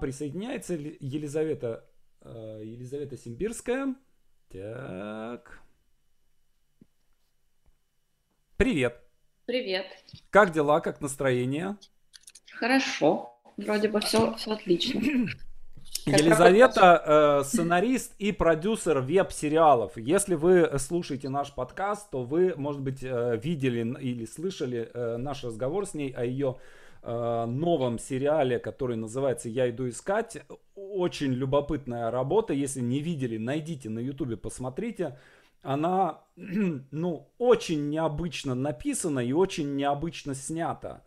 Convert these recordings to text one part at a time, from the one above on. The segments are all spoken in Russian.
нам присоединяется Елизавета, э, Елизавета Симбирская. Так. Привет. Привет. Как дела, как настроение? Хорошо. Вроде бы все, все отлично. Елизавета э, сценарист и продюсер веб-сериалов. Если вы слушаете наш подкаст, то вы, может быть, э, видели или слышали э, наш разговор с ней о ее э, новом сериале, который называется «Я иду искать». Очень любопытная работа. Если не видели, найдите на ютубе, посмотрите. Она, ну, очень необычно написана и очень необычно снята.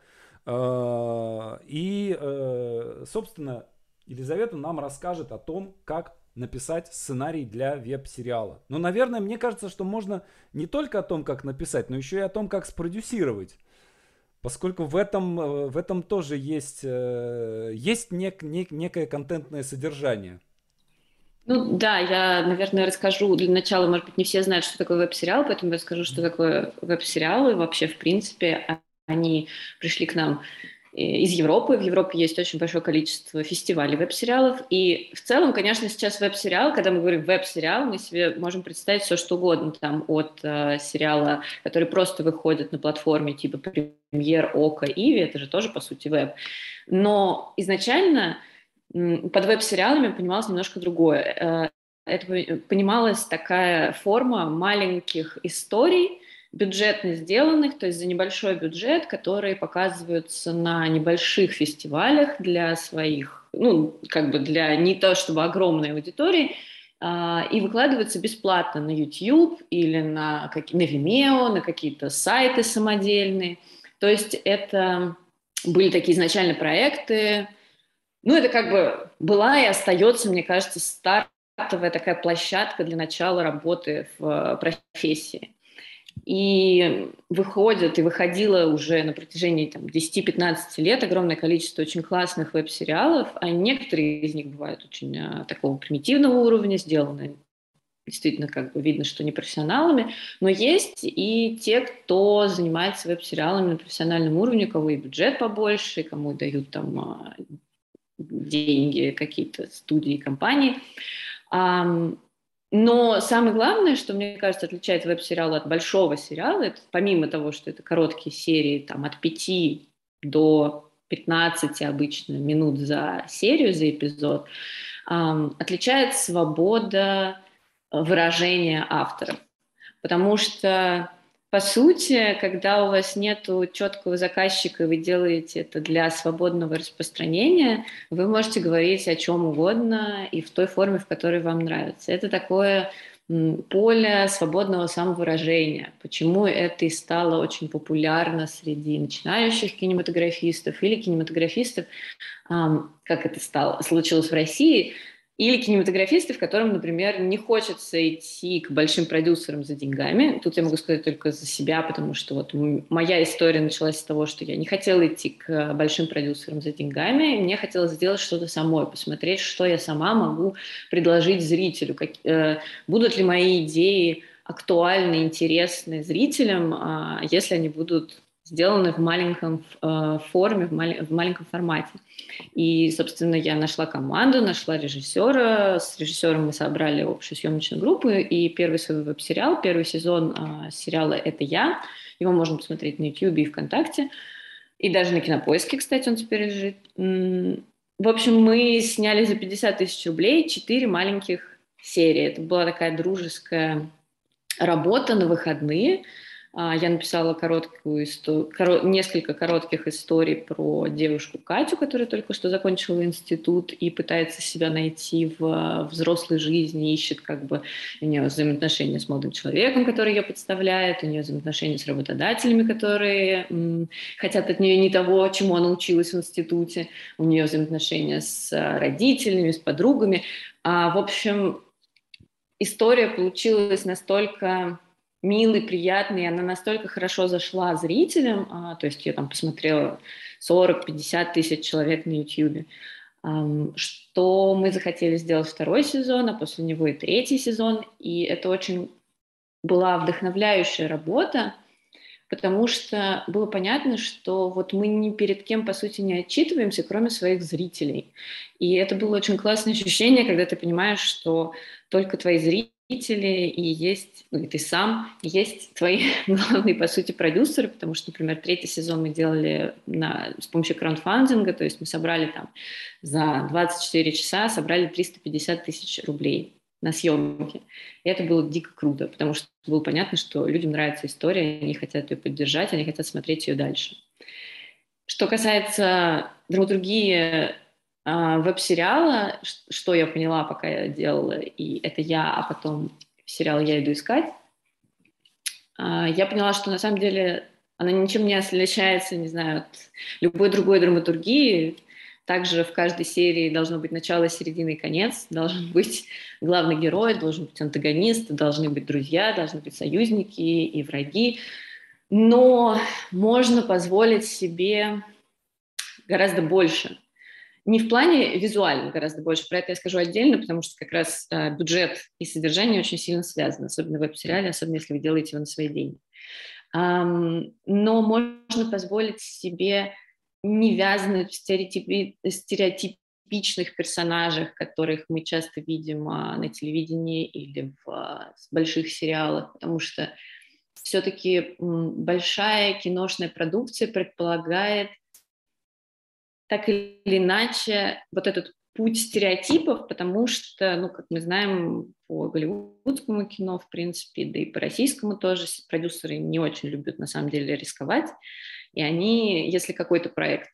Э, и, э, собственно, Елизавета нам расскажет о том, как написать сценарий для веб-сериала. Но, наверное, мне кажется, что можно не только о том, как написать, но еще и о том, как спродюсировать. Поскольку в этом, э, в этом тоже есть, э, есть нек, нек, некое контентное содержание. Ну да, я, наверное, расскажу для начала, может быть, не все знают, что такое веб-сериал, поэтому я расскажу, что такое веб-сериалы. Вообще, в принципе, а, они пришли к нам из Европы. В Европе есть очень большое количество фестивалей веб-сериалов. И в целом, конечно, сейчас веб-сериал, когда мы говорим веб-сериал, мы себе можем представить все, что угодно. Там от э, сериала, который просто выходит на платформе типа Премьер, Ока, Иви, это же тоже, по сути, веб. Но изначально под веб-сериалами понималось немножко другое. Э, это понималась такая форма маленьких историй, бюджетно сделанных, то есть за небольшой бюджет, которые показываются на небольших фестивалях для своих, ну, как бы для не то чтобы огромной аудитории, а, и выкладываются бесплатно на YouTube или на, на Vimeo, на какие-то сайты самодельные. То есть это были такие изначально проекты, ну, это как бы была и остается, мне кажется, стартовая такая площадка для начала работы в э, профессии. И выходит, и выходило уже на протяжении там, 10-15 лет огромное количество очень классных веб-сериалов, а некоторые из них бывают очень а, такого примитивного уровня, сделаны действительно как бы видно, что не профессионалами, но есть и те, кто занимается веб-сериалами на профессиональном уровне, кого и бюджет побольше, кому дают там а, деньги какие-то студии, компании. Но самое главное, что, мне кажется, отличает веб-сериал от большого сериала, это помимо того, что это короткие серии, там, от 5 до 15 обычно минут за серию, за эпизод, эм, отличает свобода выражения автора. Потому что по сути, когда у вас нет четкого заказчика, вы делаете это для свободного распространения, вы можете говорить о чем угодно и в той форме, в которой вам нравится. Это такое поле свободного самовыражения. Почему это и стало очень популярно среди начинающих кинематографистов или кинематографистов, как это стало, случилось в России, или кинематографисты, в котором, например, не хочется идти к большим продюсерам за деньгами. Тут я могу сказать только за себя, потому что вот моя история началась с того, что я не хотела идти к большим продюсерам за деньгами, мне хотелось сделать что-то самой, посмотреть, что я сама могу предложить зрителю, как, э, будут ли мои идеи актуальны, интересны зрителям, э, если они будут сделаны в маленьком э, форме, в, мал- в маленьком формате. И, собственно, я нашла команду, нашла режиссера. С режиссером мы собрали общую съемочную группу. И первый свой веб-сериал, первый сезон э, сериала «Это я». Его можно посмотреть на YouTube и ВКонтакте. И даже на Кинопоиске, кстати, он теперь лежит. В общем, мы сняли за 50 тысяч рублей четыре маленьких серии. Это была такая дружеская работа на выходные – я написала короткую историю, коро... несколько коротких историй про девушку Катю, которая только что закончила институт и пытается себя найти в взрослой жизни, ищет как бы у нее взаимоотношения с молодым человеком, который ее подставляет, у нее взаимоотношения с работодателями, которые м, хотят от нее не того, чему она училась в институте, у нее взаимоотношения с родителями, с подругами. А, в общем, история получилась настолько милый, приятный, она настолько хорошо зашла зрителям, а, то есть я там посмотрела 40-50 тысяч человек на YouTube, что мы захотели сделать второй сезон, а после него и третий сезон, и это очень была вдохновляющая работа, потому что было понятно, что вот мы ни перед кем, по сути, не отчитываемся, кроме своих зрителей. И это было очень классное ощущение, когда ты понимаешь, что только твои зрители и есть, ну и ты сам, есть твои главные, по сути, продюсеры, потому что, например, третий сезон мы делали на, с помощью краундфандинга, то есть мы собрали там за 24 часа, собрали 350 тысяч рублей на съемки. И это было дико круто, потому что было понятно, что людям нравится история, они хотят ее поддержать, они хотят смотреть ее дальше. Что касается драматургии э, веб-сериала, что я поняла, пока я делала, и это я, а потом сериал «Я иду искать», э, я поняла, что на самом деле она ничем не отличается, не знаю, от любой другой драматургии, также в каждой серии должно быть начало, середина и конец. Должен быть главный герой, должен быть антагонист, должны быть друзья, должны быть союзники и враги. Но можно позволить себе гораздо больше. Не в плане визуально гораздо больше, про это я скажу отдельно, потому что как раз э, бюджет и содержание очень сильно связаны, особенно в веб-сериале, особенно если вы делаете его на свои деньги. Um, но можно позволить себе не вязаны в стереотипи, стереотипичных персонажах, которых мы часто видим а, на телевидении или в а, больших сериалах, потому что все-таки большая киношная продукция предполагает так или иначе вот этот путь стереотипов, потому что, ну, как мы знаем, по голливудскому кино, в принципе, да и по российскому тоже продюсеры не очень любят, на самом деле, рисковать. И они, если какой-то проект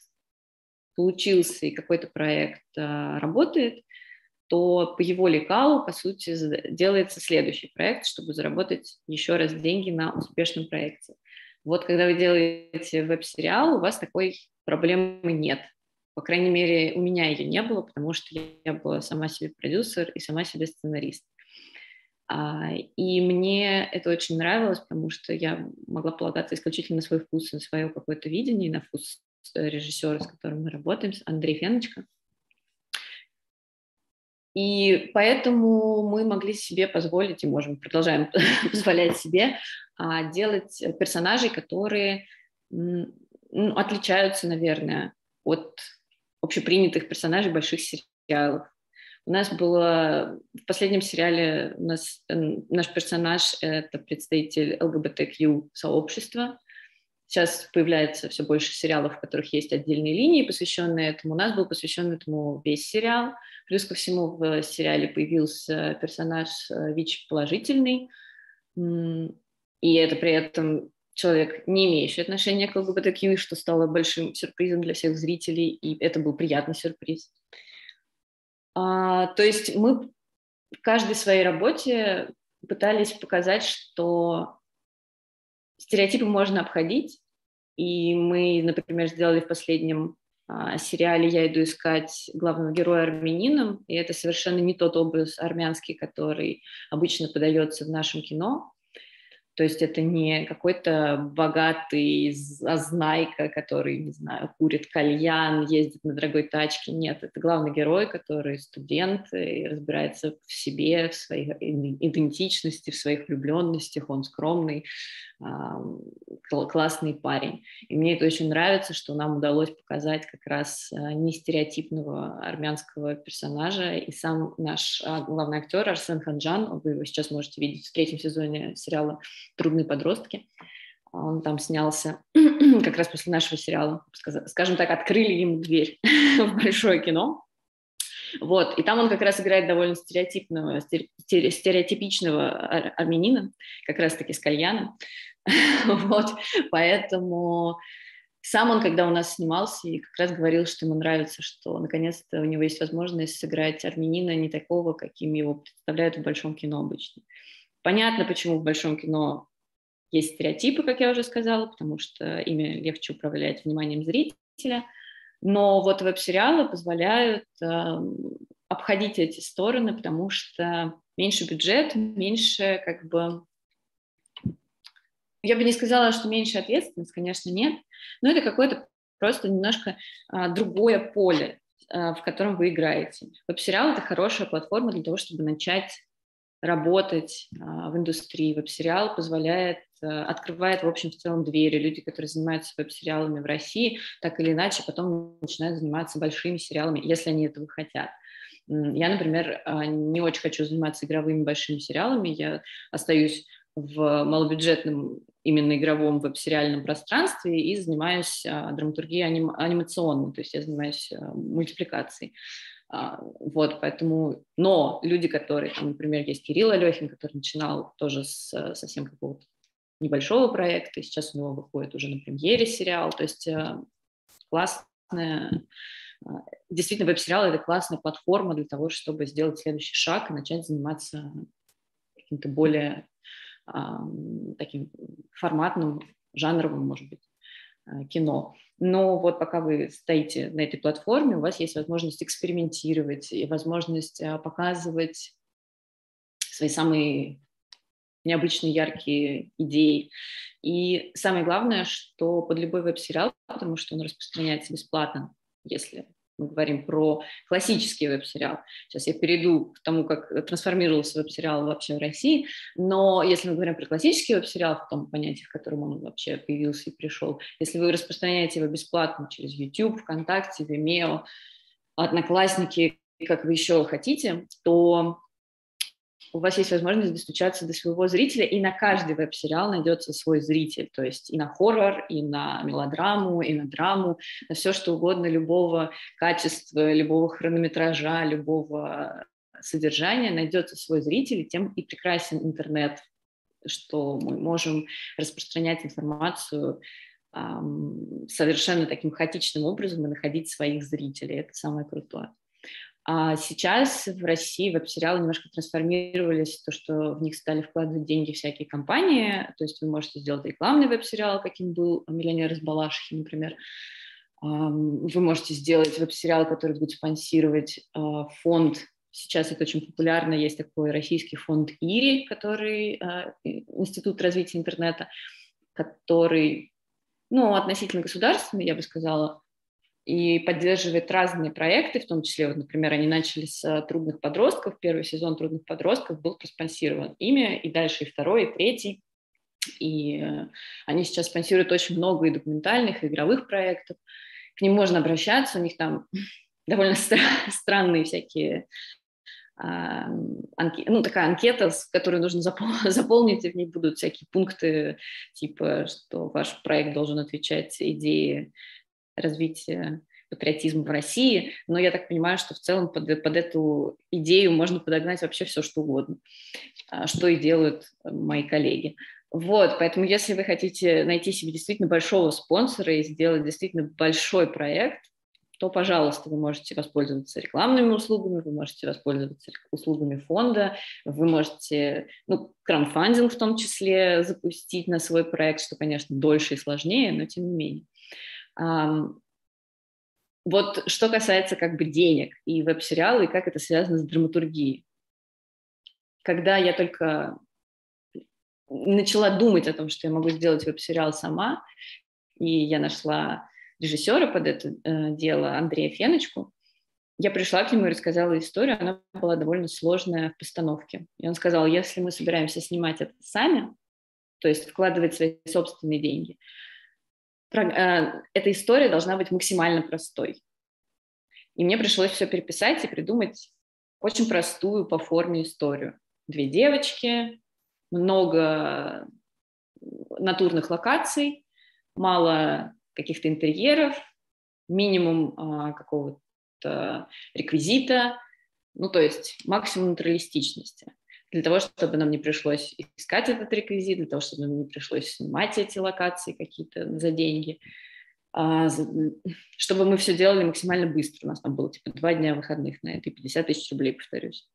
получился и какой-то проект а, работает, то по его лекалу, по сути, делается следующий проект, чтобы заработать еще раз деньги на успешном проекте. Вот когда вы делаете веб-сериал, у вас такой проблемы нет. По крайней мере, у меня ее не было, потому что я была сама себе продюсер и сама себе сценарист. А, и мне это очень нравилось, потому что я могла полагаться исключительно на свой вкус, на свое какое-то видение, на вкус режиссера, с которым мы работаем, Андрей Феночка. И поэтому мы могли себе позволить, и можем, продолжаем позволять себе а, делать персонажей, которые ну, отличаются, наверное, от общепринятых персонажей больших сериалов. У нас было в последнем сериале у нас наш персонаж это представитель ЛГБТК сообщества. Сейчас появляется все больше сериалов, в которых есть отдельные линии, посвященные этому. У нас был посвящен этому весь сериал. Плюс ко всему в сериале появился персонаж э, ВИЧ-положительный. И это при этом человек, не имеющий отношения к ЛГБТК, что стало большим сюрпризом для всех зрителей, и это был приятный сюрприз. А, то есть мы в каждой своей работе пытались показать, что стереотипы можно обходить, и мы, например, сделали в последнем а, сериале «Я иду искать главного героя армянином», и это совершенно не тот образ армянский, который обычно подается в нашем кино. То есть это не какой-то богатый зазнайка, который, не знаю, курит кальян, ездит на дорогой тачке. Нет, это главный герой, который студент и разбирается в себе, в своей идентичности, в своих влюбленностях. Он скромный, классный парень. И мне это очень нравится, что нам удалось показать как раз а, не стереотипного армянского персонажа. И сам наш а, главный актер Арсен Ханджан, вы его сейчас можете видеть в третьем сезоне сериала «Трудные подростки», он там снялся как раз после нашего сериала. Скажем так, открыли ему дверь в большое кино. Вот, и там он как раз играет довольно стереотипного, стереотипичного армянина, как раз-таки с кальяном. вот, поэтому сам он, когда у нас снимался, и как раз говорил, что ему нравится, что наконец-то у него есть возможность сыграть армянина не такого, каким его представляют в большом кино обычно. Понятно, почему в большом кино есть стереотипы, как я уже сказала, потому что ими легче управлять вниманием зрителя. Но вот веб-сериалы позволяют э, обходить эти стороны, потому что меньше бюджет, меньше как бы я бы не сказала, что меньше ответственность, конечно, нет, но это какое-то просто немножко а, другое поле, а, в котором вы играете. Веб-сериал — это хорошая платформа для того, чтобы начать работать а, в индустрии. Веб-сериал позволяет открывает, в общем, в целом двери. Люди, которые занимаются веб-сериалами в России, так или иначе потом начинают заниматься большими сериалами, если они этого хотят. Я, например, а, не очень хочу заниматься игровыми большими сериалами, я остаюсь в малобюджетном именно игровом веб-сериальном пространстве и занимаюсь а, драматургией аним, анимационной, то есть я занимаюсь а, мультипликацией. А, вот, поэтому, но люди, которые, там, например, есть Кирилл Алехин, который начинал тоже с совсем какого-то небольшого проекта, и сейчас у него выходит уже на премьере сериал, то есть а, классная, а, действительно, веб-сериал — это классная платформа для того, чтобы сделать следующий шаг и начать заниматься каким-то более таким форматным, жанровым, может быть, кино. Но вот пока вы стоите на этой платформе, у вас есть возможность экспериментировать и возможность а, показывать свои самые необычные, яркие идеи. И самое главное, что под любой веб-сериал, потому что он распространяется бесплатно, если мы говорим про классический веб-сериал. Сейчас я перейду к тому, как трансформировался веб-сериал вообще в России, но если мы говорим про классический веб-сериал, в том понятии, в котором он вообще появился и пришел, если вы распространяете его бесплатно через YouTube, ВКонтакте, Vimeo, Одноклассники, как вы еще хотите, то у вас есть возможность достучаться до своего зрителя, и на каждый веб-сериал найдется свой зритель, то есть и на хоррор, и на мелодраму, и на драму, на все что угодно, любого качества, любого хронометража, любого содержания найдется свой зритель, и тем и прекрасен интернет, что мы можем распространять информацию эм, совершенно таким хаотичным образом и находить своих зрителей. Это самое крутое. А сейчас в России веб-сериалы немножко трансформировались, то, что в них стали вкладывать деньги всякие компании, то есть вы можете сделать рекламный веб-сериал, каким был «Миллионер из Балашихи», например, вы можете сделать веб-сериал, который будет спонсировать а, фонд. Сейчас это очень популярно. Есть такой российский фонд ИРИ, который а, Институт развития интернета, который, ну, относительно государственный, я бы сказала, и поддерживает разные проекты, в том числе, вот, например, они начали с э, «Трудных подростков», первый сезон «Трудных подростков» был проспонсирован ими, и дальше и второй, и третий. И э, они сейчас спонсируют очень много и документальных, и игровых проектов. К ним можно обращаться, у них там довольно странные всякие а, ну, такая анкета, которую нужно заполнить, и в ней будут всякие пункты, типа, что ваш проект должен отвечать идее развития патриотизма в России, но я так понимаю, что в целом под, под эту идею можно подогнать вообще все, что угодно, а, что и делают мои коллеги. Вот, поэтому если вы хотите найти себе действительно большого спонсора и сделать действительно большой проект, то, пожалуйста, вы можете воспользоваться рекламными услугами, вы можете воспользоваться услугами фонда, вы можете, ну, краудфандинг в том числе запустить на свой проект, что, конечно, дольше и сложнее, но тем не менее. Вот что касается как бы денег и веб-сериала, и как это связано с драматургией. Когда я только начала думать о том, что я могу сделать веб-сериал сама, и я нашла режиссера под это э, дело, Андрея Феночку, я пришла к нему и рассказала историю, она была довольно сложная в постановке. И он сказал, если мы собираемся снимать это сами, то есть вкладывать свои собственные деньги, эта история должна быть максимально простой. И мне пришлось все переписать и придумать очень простую по форме историю. Две девочки, много натурных локаций, мало каких-то интерьеров, минимум а, какого-то реквизита, ну, то есть максимум натуралистичности для того, чтобы нам не пришлось искать этот реквизит, для того, чтобы нам не пришлось снимать эти локации какие-то за деньги, а, чтобы мы все делали максимально быстро. У нас там было типа два дня выходных на это и 50 тысяч рублей, повторюсь.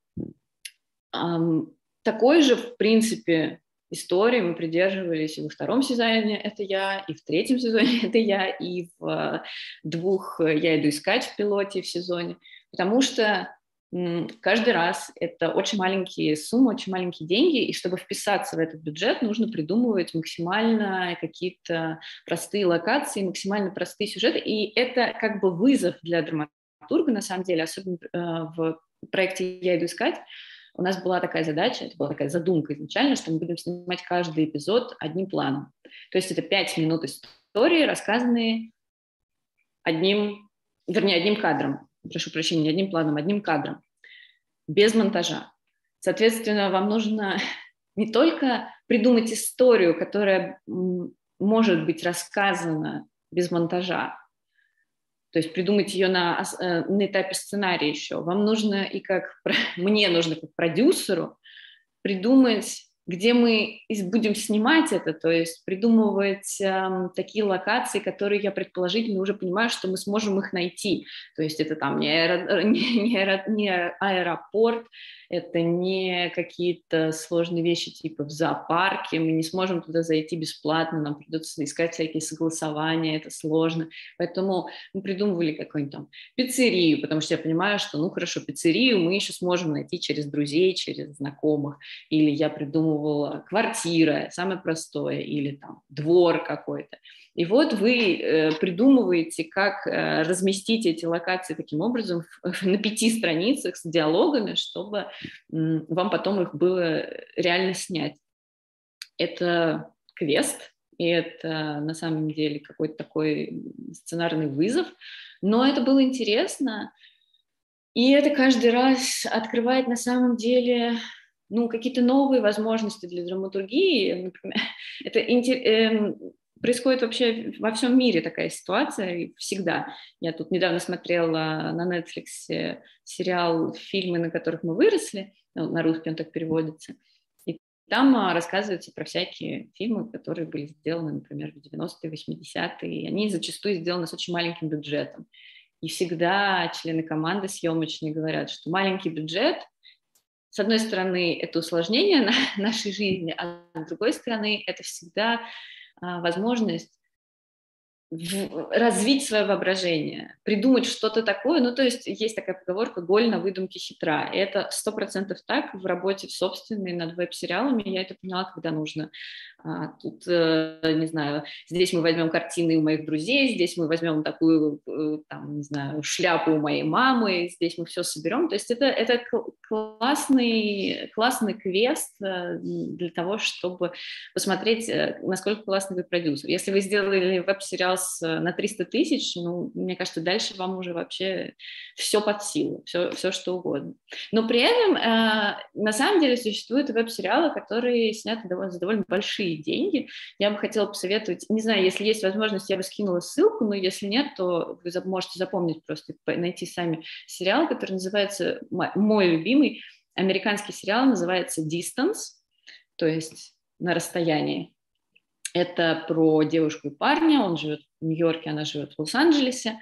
Такой же, в принципе, истории мы придерживались и во втором сезоне это я, и в третьем сезоне это я, и в двух я иду искать в пилоте в сезоне, потому что каждый раз это очень маленькие суммы, очень маленькие деньги, и чтобы вписаться в этот бюджет, нужно придумывать максимально какие-то простые локации, максимально простые сюжеты, и это как бы вызов для драматурга, на самом деле, особенно э, в проекте «Я иду искать», у нас была такая задача, это была такая задумка изначально, что мы будем снимать каждый эпизод одним планом. То есть это пять минут истории, рассказанные одним, вернее, одним кадром. Прошу прощения, одним планом, одним кадром. Без монтажа. Соответственно, вам нужно не только придумать историю, которая может быть рассказана без монтажа, то есть придумать ее на, э, на этапе сценария еще. Вам нужно и как мне нужно как продюсеру придумать где мы будем снимать это, то есть придумывать э, такие локации, которые я предположительно уже понимаю, что мы сможем их найти. То есть это там не, аэро, не, не, аэро, не аэропорт, это не какие-то сложные вещи типа в зоопарке, мы не сможем туда зайти бесплатно, нам придется искать всякие согласования, это сложно. Поэтому мы придумывали какую-нибудь там пиццерию, потому что я понимаю, что, ну хорошо, пиццерию мы еще сможем найти через друзей, через знакомых, или я придумывала квартира, самое простое, или там двор какой-то. И вот вы э, придумываете, как э, разместить эти локации таким образом на пяти страницах с диалогами, чтобы вам потом их было реально снять. Это квест, и это на самом деле какой-то такой сценарный вызов, но это было интересно, и это каждый раз открывает на самом деле ну, какие-то новые возможности для драматургии. Например, это эм, происходит вообще во всем мире такая ситуация, всегда. Я тут недавно смотрела на Netflix сериал «Фильмы, на которых мы выросли», ну, на русский он так переводится, и там а, рассказывается про всякие фильмы, которые были сделаны, например, в 90-е, 80-е, и они зачастую сделаны с очень маленьким бюджетом. И всегда члены команды съемочной говорят, что маленький бюджет с одной стороны, это усложнение нашей жизни, а с другой стороны, это всегда а, возможность развить свое воображение, придумать что-то такое. Ну, то есть есть такая поговорка «голь на выдумке хитра». И это сто процентов так в работе в собственной над веб-сериалами. Я это поняла, когда нужно. А, тут, э, не знаю, здесь мы возьмем картины у моих друзей, здесь мы возьмем такую, э, там, не знаю, шляпу у моей мамы, здесь мы все соберем. То есть это, это классный, классный квест э, для того, чтобы посмотреть, насколько классный вы продюсер. Если вы сделали веб-сериал вас э, на 300 тысяч, ну, мне кажется, дальше вам уже вообще все под силу, все, все что угодно. Но при этом, э, на самом деле, существуют веб-сериалы, которые сняты довольно, за довольно большие деньги. Я бы хотела посоветовать, не знаю, если есть возможность, я бы скинула ссылку, но если нет, то вы можете запомнить просто, найти сами сериал, который называется, мой любимый, американский сериал называется «Distance», то есть на расстоянии. Это про девушку и парня, он живет в Нью-Йорке, она живет в Лос-Анджелесе.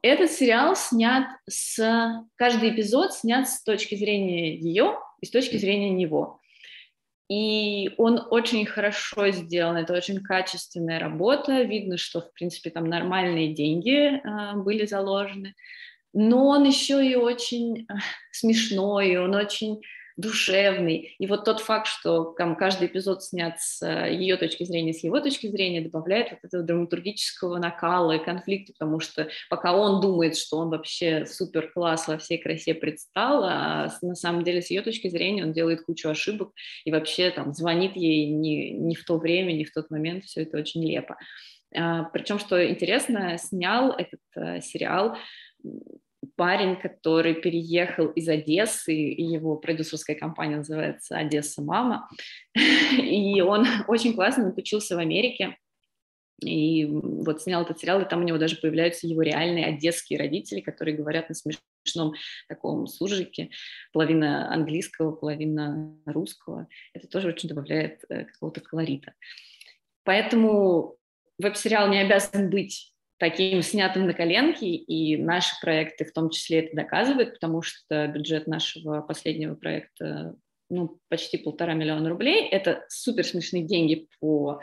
Этот сериал снят с... Каждый эпизод снят с точки зрения ее и с точки зрения него. И он очень хорошо сделан, это очень качественная работа. Видно, что, в принципе, там нормальные деньги э, были заложены. Но он еще и очень э, смешной, он очень душевный. И вот тот факт, что там каждый эпизод снят с э, ее точки зрения, с его точки зрения, добавляет вот этого драматургического накала и конфликта, потому что пока он думает, что он вообще супер класс во всей красе предстал, а на самом деле с ее точки зрения он делает кучу ошибок и вообще там звонит ей не, не в то время, не в тот момент, все это очень нелепо. А, причем, что интересно, снял этот а, сериал парень, который переехал из Одессы, его продюсерская компания называется «Одесса Мама», и он очень классно учился в Америке, и вот снял этот сериал, и там у него даже появляются его реальные одесские родители, которые говорят на смешном таком суржике, половина английского, половина русского. Это тоже очень добавляет э, какого-то колорита. Поэтому веб-сериал не обязан быть таким снятым на коленке, и наши проекты в том числе это доказывают, потому что бюджет нашего последнего проекта ну, почти полтора миллиона рублей. Это супер смешные деньги по,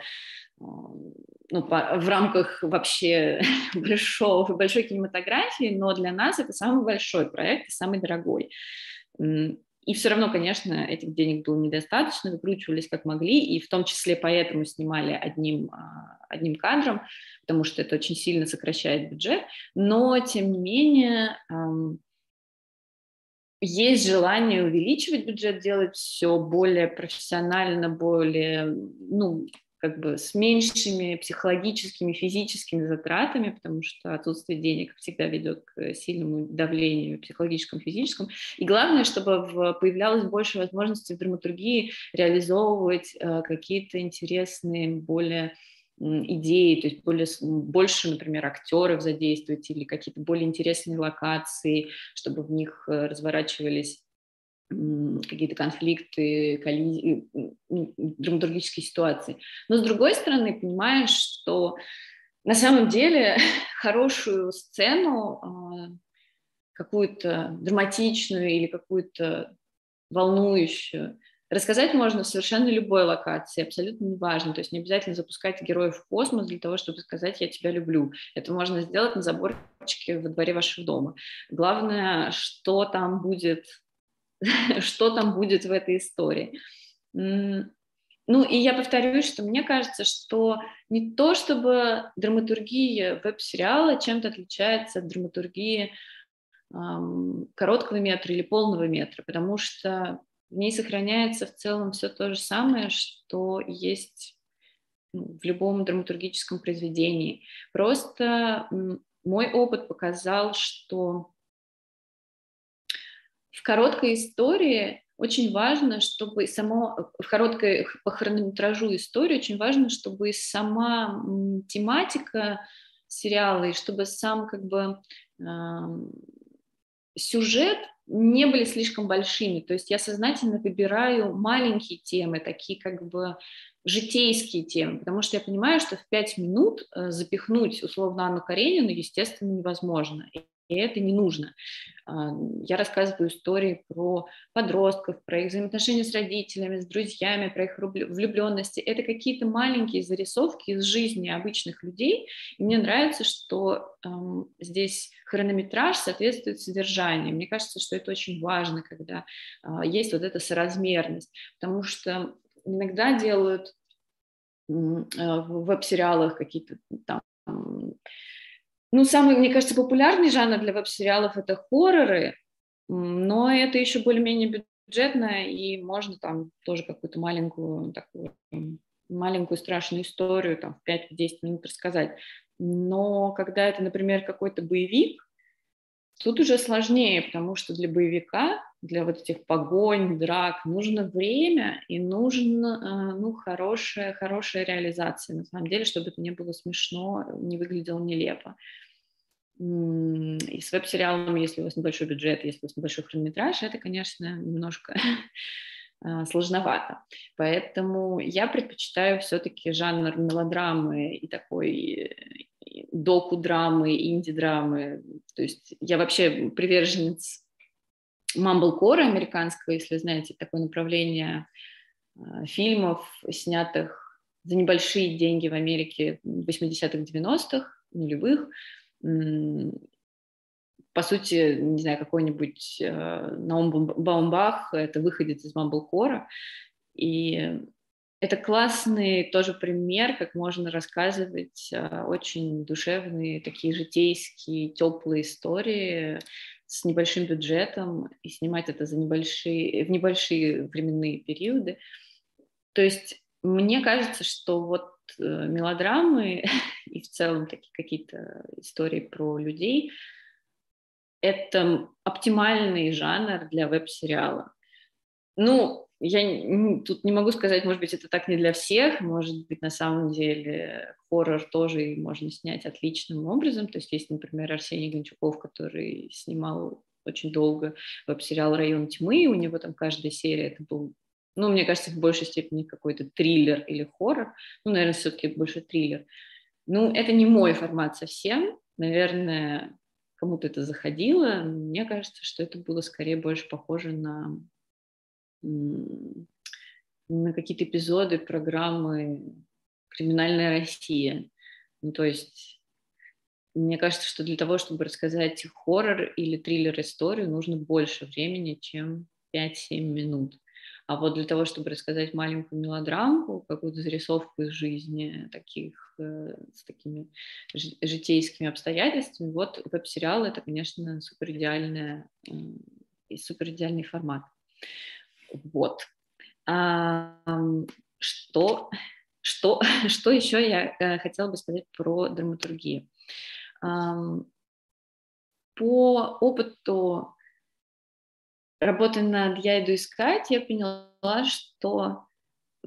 э, ну, по, в рамках вообще большого, большой кинематографии, но для нас это самый большой проект и самый дорогой. И все равно, конечно, этих денег было недостаточно, выкручивались как могли, и в том числе поэтому снимали одним, а, одним кадром, потому что это очень сильно сокращает бюджет. Но, тем не менее, есть желание увеличивать бюджет, делать все более профессионально, более, ну, как бы с меньшими психологическими, физическими затратами, потому что отсутствие денег всегда ведет к сильному давлению психологическому, физическому. И главное, чтобы в, появлялось больше возможностей в драматургии реализовывать э, какие-то интересные, более идеи, то есть более, больше, например, актеров задействовать или какие-то более интересные локации, чтобы в них э, разворачивались какие-то конфликты, коллизии, драматургические ситуации. Но с другой стороны, понимаешь, что на самом деле хорошую сцену, а, какую-то драматичную или какую-то волнующую, рассказать можно в совершенно любой локации, абсолютно неважно. То есть не обязательно запускать героев в космос для того, чтобы сказать «я тебя люблю». Это можно сделать на заборчике во дворе вашего дома. Главное, что там будет что там будет в этой истории. Ну, и я повторюсь, что мне кажется, что не то, чтобы драматургия веб-сериала чем-то отличается от драматургии эм, короткого метра или полного метра, потому что в ней сохраняется в целом все то же самое, что есть ну, в любом драматургическом произведении. Просто мой опыт показал, что в короткой истории очень важно, чтобы само, в короткой по хронометражу истории очень важно, чтобы сама тематика сериала и чтобы сам как бы э, сюжет не были слишком большими. То есть я сознательно выбираю маленькие темы, такие как бы житейские темы, потому что я понимаю, что в пять минут э, запихнуть условно Анну Каренину, естественно, невозможно и это не нужно. А, я рассказываю истории про подростков, про их взаимоотношения с родителями, с друзьями, про их влюбленности. Это какие-то маленькие зарисовки из жизни обычных людей. И мне нравится, что эм, здесь хронометраж соответствует содержанию. Мне кажется, что это очень важно, когда э, есть вот эта соразмерность, потому что иногда делают э, в веб-сериалах какие-то там ну, самый, мне кажется, популярный жанр для веб-сериалов это хорроры, но это еще более-менее бюджетно, и можно там тоже какую-то маленькую такую маленькую страшную историю там в 5-10 минут рассказать. Но когда это, например, какой-то боевик, тут уже сложнее, потому что для боевика, для вот этих погонь, драк нужно время и нужна ну, хорошая, хорошая реализация, на самом деле, чтобы это не было смешно, не выглядело нелепо. И с веб-сериалом, если у вас небольшой бюджет, если у вас небольшой хронометраж, это, конечно, немножко а, сложновато. Поэтому я предпочитаю все-таки жанр мелодрамы и такой доку-драмы, инди-драмы. То есть я вообще приверженец мамблкора американского, если знаете, такое направление а, фильмов, снятых за небольшие деньги в Америке 80-х, 90-х, нулевых, по сути, не знаю, какой-нибудь э, Наум Баумбах, это выходит из Мамблкора, и это классный тоже пример, как можно рассказывать э, очень душевные, такие житейские, теплые истории с небольшим бюджетом и снимать это за небольшие, в небольшие временные периоды. То есть мне кажется, что вот э, мелодрамы и в целом такие какие-то истории про людей — это оптимальный жанр для веб-сериала. Ну, я тут не могу сказать, может быть, это так не для всех, может быть, на самом деле хоррор тоже можно снять отличным образом. То есть есть, например, Арсений Гончуков, который снимал очень долго веб-сериал «Район тьмы», у него там каждая серия это был ну, мне кажется, в большей степени какой-то триллер или хоррор. Ну, наверное, все-таки больше триллер. Ну, это не мой формат совсем. Наверное, кому-то это заходило. Мне кажется, что это было скорее больше похоже на, на какие-то эпизоды программы «Криминальная Россия». Ну, то есть мне кажется, что для того, чтобы рассказать хоррор или триллер-историю, нужно больше времени, чем 5-7 минут. А вот для того, чтобы рассказать маленькую мелодрамку, какую-то зарисовку из жизни, таких, э, с такими житейскими обстоятельствами, вот веб-сериал — это, конечно, супер идеальная и супер идеальный формат. Вот. А, что, что, что еще я э, хотела бы сказать про драматургию? По опыту работы над «Я иду искать» я поняла, что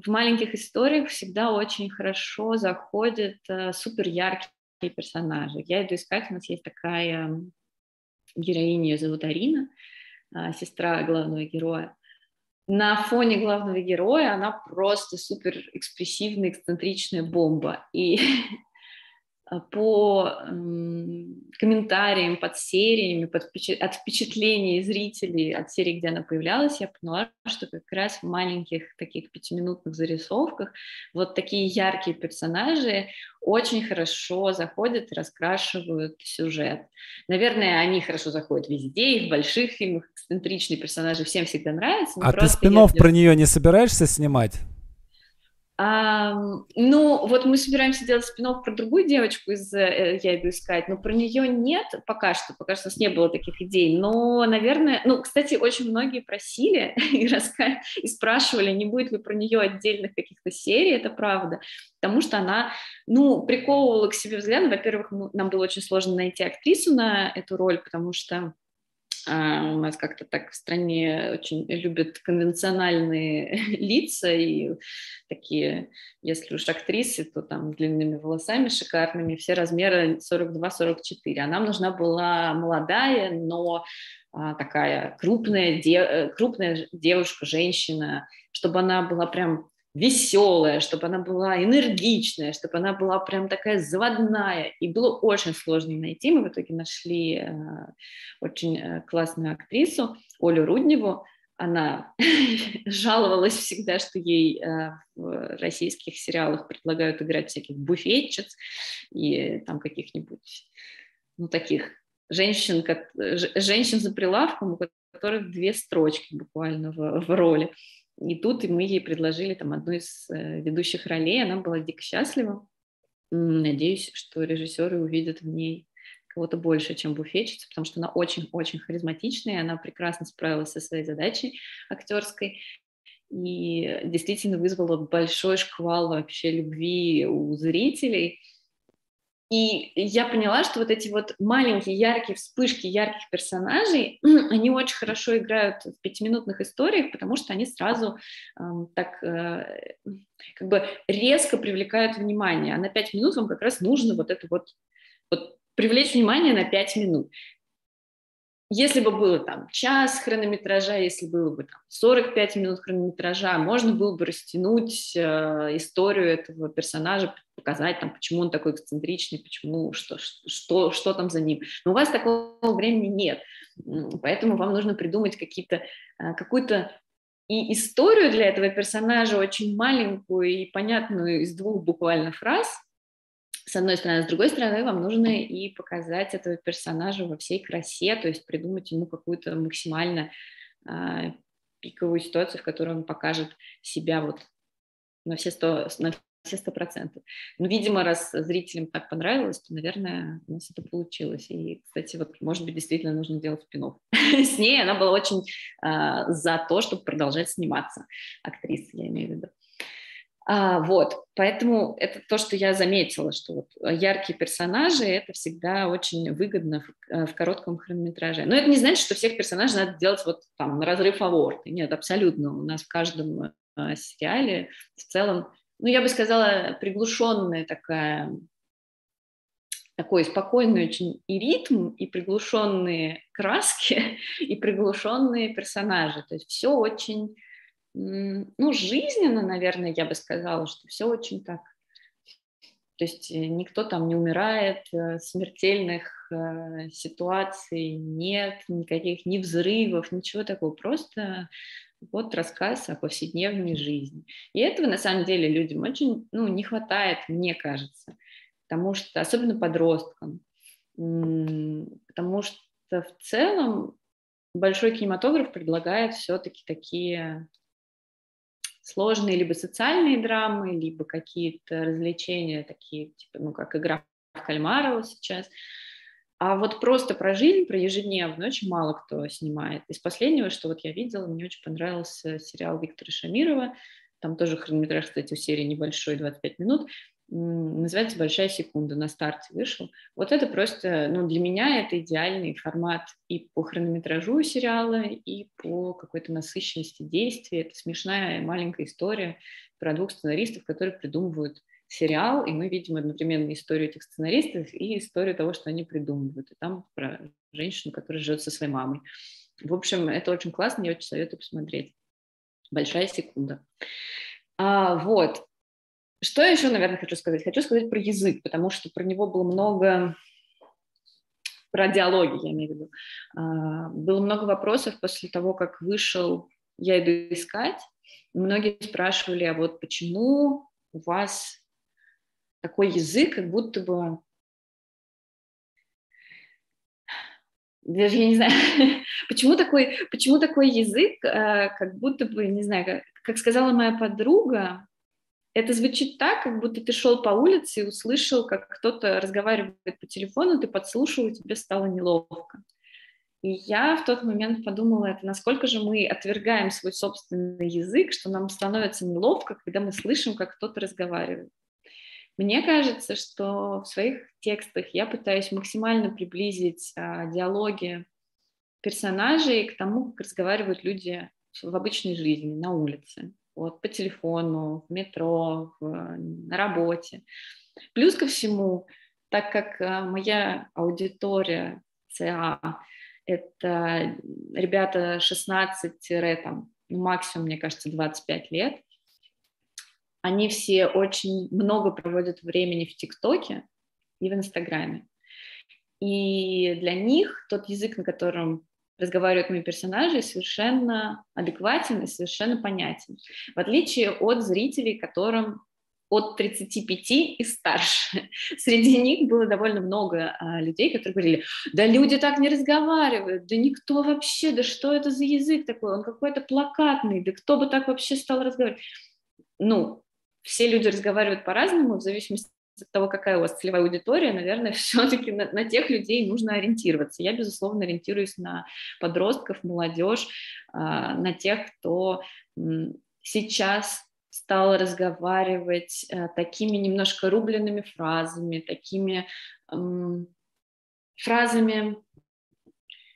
в маленьких историях всегда очень хорошо заходят э, супер яркие персонажи. «Я иду искать» у нас есть такая героиня, ее зовут Арина, э, сестра главного героя на фоне главного героя она просто супер экспрессивная, эксцентричная бомба. И по комментариям под сериями, под впечат... от впечатлений зрителей от серии, где она появлялась, я поняла, что как раз в маленьких таких пятиминутных зарисовках вот такие яркие персонажи очень хорошо заходят и раскрашивают сюжет. Наверное, они хорошо заходят везде, и в больших фильмах эксцентричные персонажи всем всегда нравятся. А ты спинов я... про нее не собираешься снимать? А, ну, вот мы собираемся делать спин про другую девочку из э, «Я иду искать», но про нее нет пока что, пока что у нас не было таких идей, но, наверное, ну, кстати, очень многие просили и, раска... и спрашивали, не будет ли про нее отдельных каких-то серий, это правда, потому что она, ну, приковывала к себе взгляд, во-первых, нам было очень сложно найти актрису на эту роль, потому что у нас как-то так в стране очень любят конвенциональные лица и такие, если уж актрисы, то там длинными волосами шикарными, все размеры 42-44. А нам нужна была молодая, но а, такая крупная, де, э, крупная девушка, женщина, чтобы она была прям веселая, чтобы она была энергичная, чтобы она была прям такая заводная. И было очень сложно найти. Мы в итоге нашли э, очень э, классную актрису Олю Рудневу. Она жаловалась всегда, что ей э, в российских сериалах предлагают играть всяких буфетчиц и там каких-нибудь, ну, таких женщин, как, женщин за прилавком, у которых две строчки буквально в, в роли. И тут мы ей предложили там одну из э, ведущих ролей, она была дико счастлива. Надеюсь, что режиссеры увидят в ней кого-то больше, чем буфетчица, потому что она очень-очень харизматичная, она прекрасно справилась со своей задачей актерской и действительно вызвала большой шквал вообще любви у зрителей – и я поняла, что вот эти вот маленькие яркие вспышки ярких персонажей, они очень хорошо играют в пятиминутных историях, потому что они сразу э, так э, как бы резко привлекают внимание. А на пять минут вам как раз нужно вот это вот, вот привлечь внимание на пять минут. Если бы было там час хронометража, если было бы там 45 минут хронометража, можно было бы растянуть э, историю этого персонажа, показать там, почему он такой эксцентричный, почему, что, что, что там за ним. Но у вас такого времени нет, поэтому вам нужно придумать какие-то, э, какую-то и историю для этого персонажа очень маленькую и понятную из двух буквально фраз, с одной стороны, а с другой стороны, вам нужно и показать этого персонажа во всей красе, то есть придумать ему какую-то максимально э, пиковую ситуацию, в которой он покажет себя вот на все сто, на все сто процентов. Ну, видимо, раз зрителям так понравилось, то, наверное, у нас это получилось. И, кстати, вот, может быть, действительно нужно делать спин С ней она была очень э, за то, чтобы продолжать сниматься, актриса, я имею в виду. А, вот, поэтому это то, что я заметила, что вот яркие персонажи это всегда очень выгодно в, э, в коротком хронометраже. Но это не значит, что всех персонажей надо делать вот там на разрыв аорты. Нет, абсолютно. У нас в каждом э, сериале в целом, ну я бы сказала, приглушенная такая такой спокойный очень и ритм, и приглушенные краски, и приглушенные персонажи. То есть все очень ну, жизненно, наверное, я бы сказала, что все очень так. То есть э, никто там не умирает, э, смертельных э, ситуаций нет, никаких ни взрывов, ничего такого. Просто вот рассказ о повседневной жизни. И этого на самом деле людям очень ну, не хватает, мне кажется, потому что, особенно подросткам, потому что в целом большой кинематограф предлагает все-таки такие сложные либо социальные драмы, либо какие-то развлечения такие, типа, ну, как игра в кальмара вот сейчас. А вот просто про жизнь, про ежедневную очень мало кто снимает. Из последнего, что вот я видела, мне очень понравился сериал Виктора Шамирова. Там тоже хронометраж, кстати, у серии небольшой, 25 минут. Называется «Большая секунда», на старте вышел. Вот это просто, ну, для меня это идеальный формат и по хронометражу сериала, и по какой-то насыщенности действий. Это смешная маленькая история про двух сценаристов, которые придумывают сериал, и мы видим одновременно историю этих сценаристов и историю того, что они придумывают. И там про женщину, которая живет со своей мамой. В общем, это очень классно, я очень советую посмотреть. Большая секунда. А, вот. Что еще, наверное, хочу сказать? Хочу сказать про язык, потому что про него было много про диалоги, я имею в виду. А, было много вопросов после того, как вышел «Я иду искать». Многие спрашивали, а вот почему у вас такой язык, как будто бы даже я не знаю, почему такой, почему такой язык, э, как будто бы, не знаю, как, как сказала моя подруга, это звучит так, как будто ты шел по улице и услышал, как кто-то разговаривает по телефону, ты подслушал, и тебе стало неловко. И я в тот момент подумала, это насколько же мы отвергаем свой собственный язык, что нам становится неловко, когда мы слышим, как кто-то разговаривает. Мне кажется, что в своих текстах я пытаюсь максимально приблизить а, диалоги персонажей к тому, как разговаривают люди в обычной жизни, на улице, вот, по телефону, в метро, в, на работе. Плюс ко всему, так как а, моя аудитория ЦА – это ребята 16 там, ну, максимум, мне кажется, 25 лет, они все очень много проводят времени в ТикТоке и в Инстаграме. И для них тот язык, на котором разговаривают мои персонажи, совершенно адекватен и совершенно понятен. В отличие от зрителей, которым от 35 и старше. Среди них было довольно много а, людей, которые говорили, да люди так не разговаривают, да никто вообще, да что это за язык такой, он какой-то плакатный, да кто бы так вообще стал разговаривать. Ну, все люди разговаривают по-разному, в зависимости от того, какая у вас целевая аудитория, наверное, все-таки на, на тех людей нужно ориентироваться. Я, безусловно, ориентируюсь на подростков, молодежь, э, на тех, кто сейчас стал разговаривать э, такими немножко рубленными фразами, такими фразами,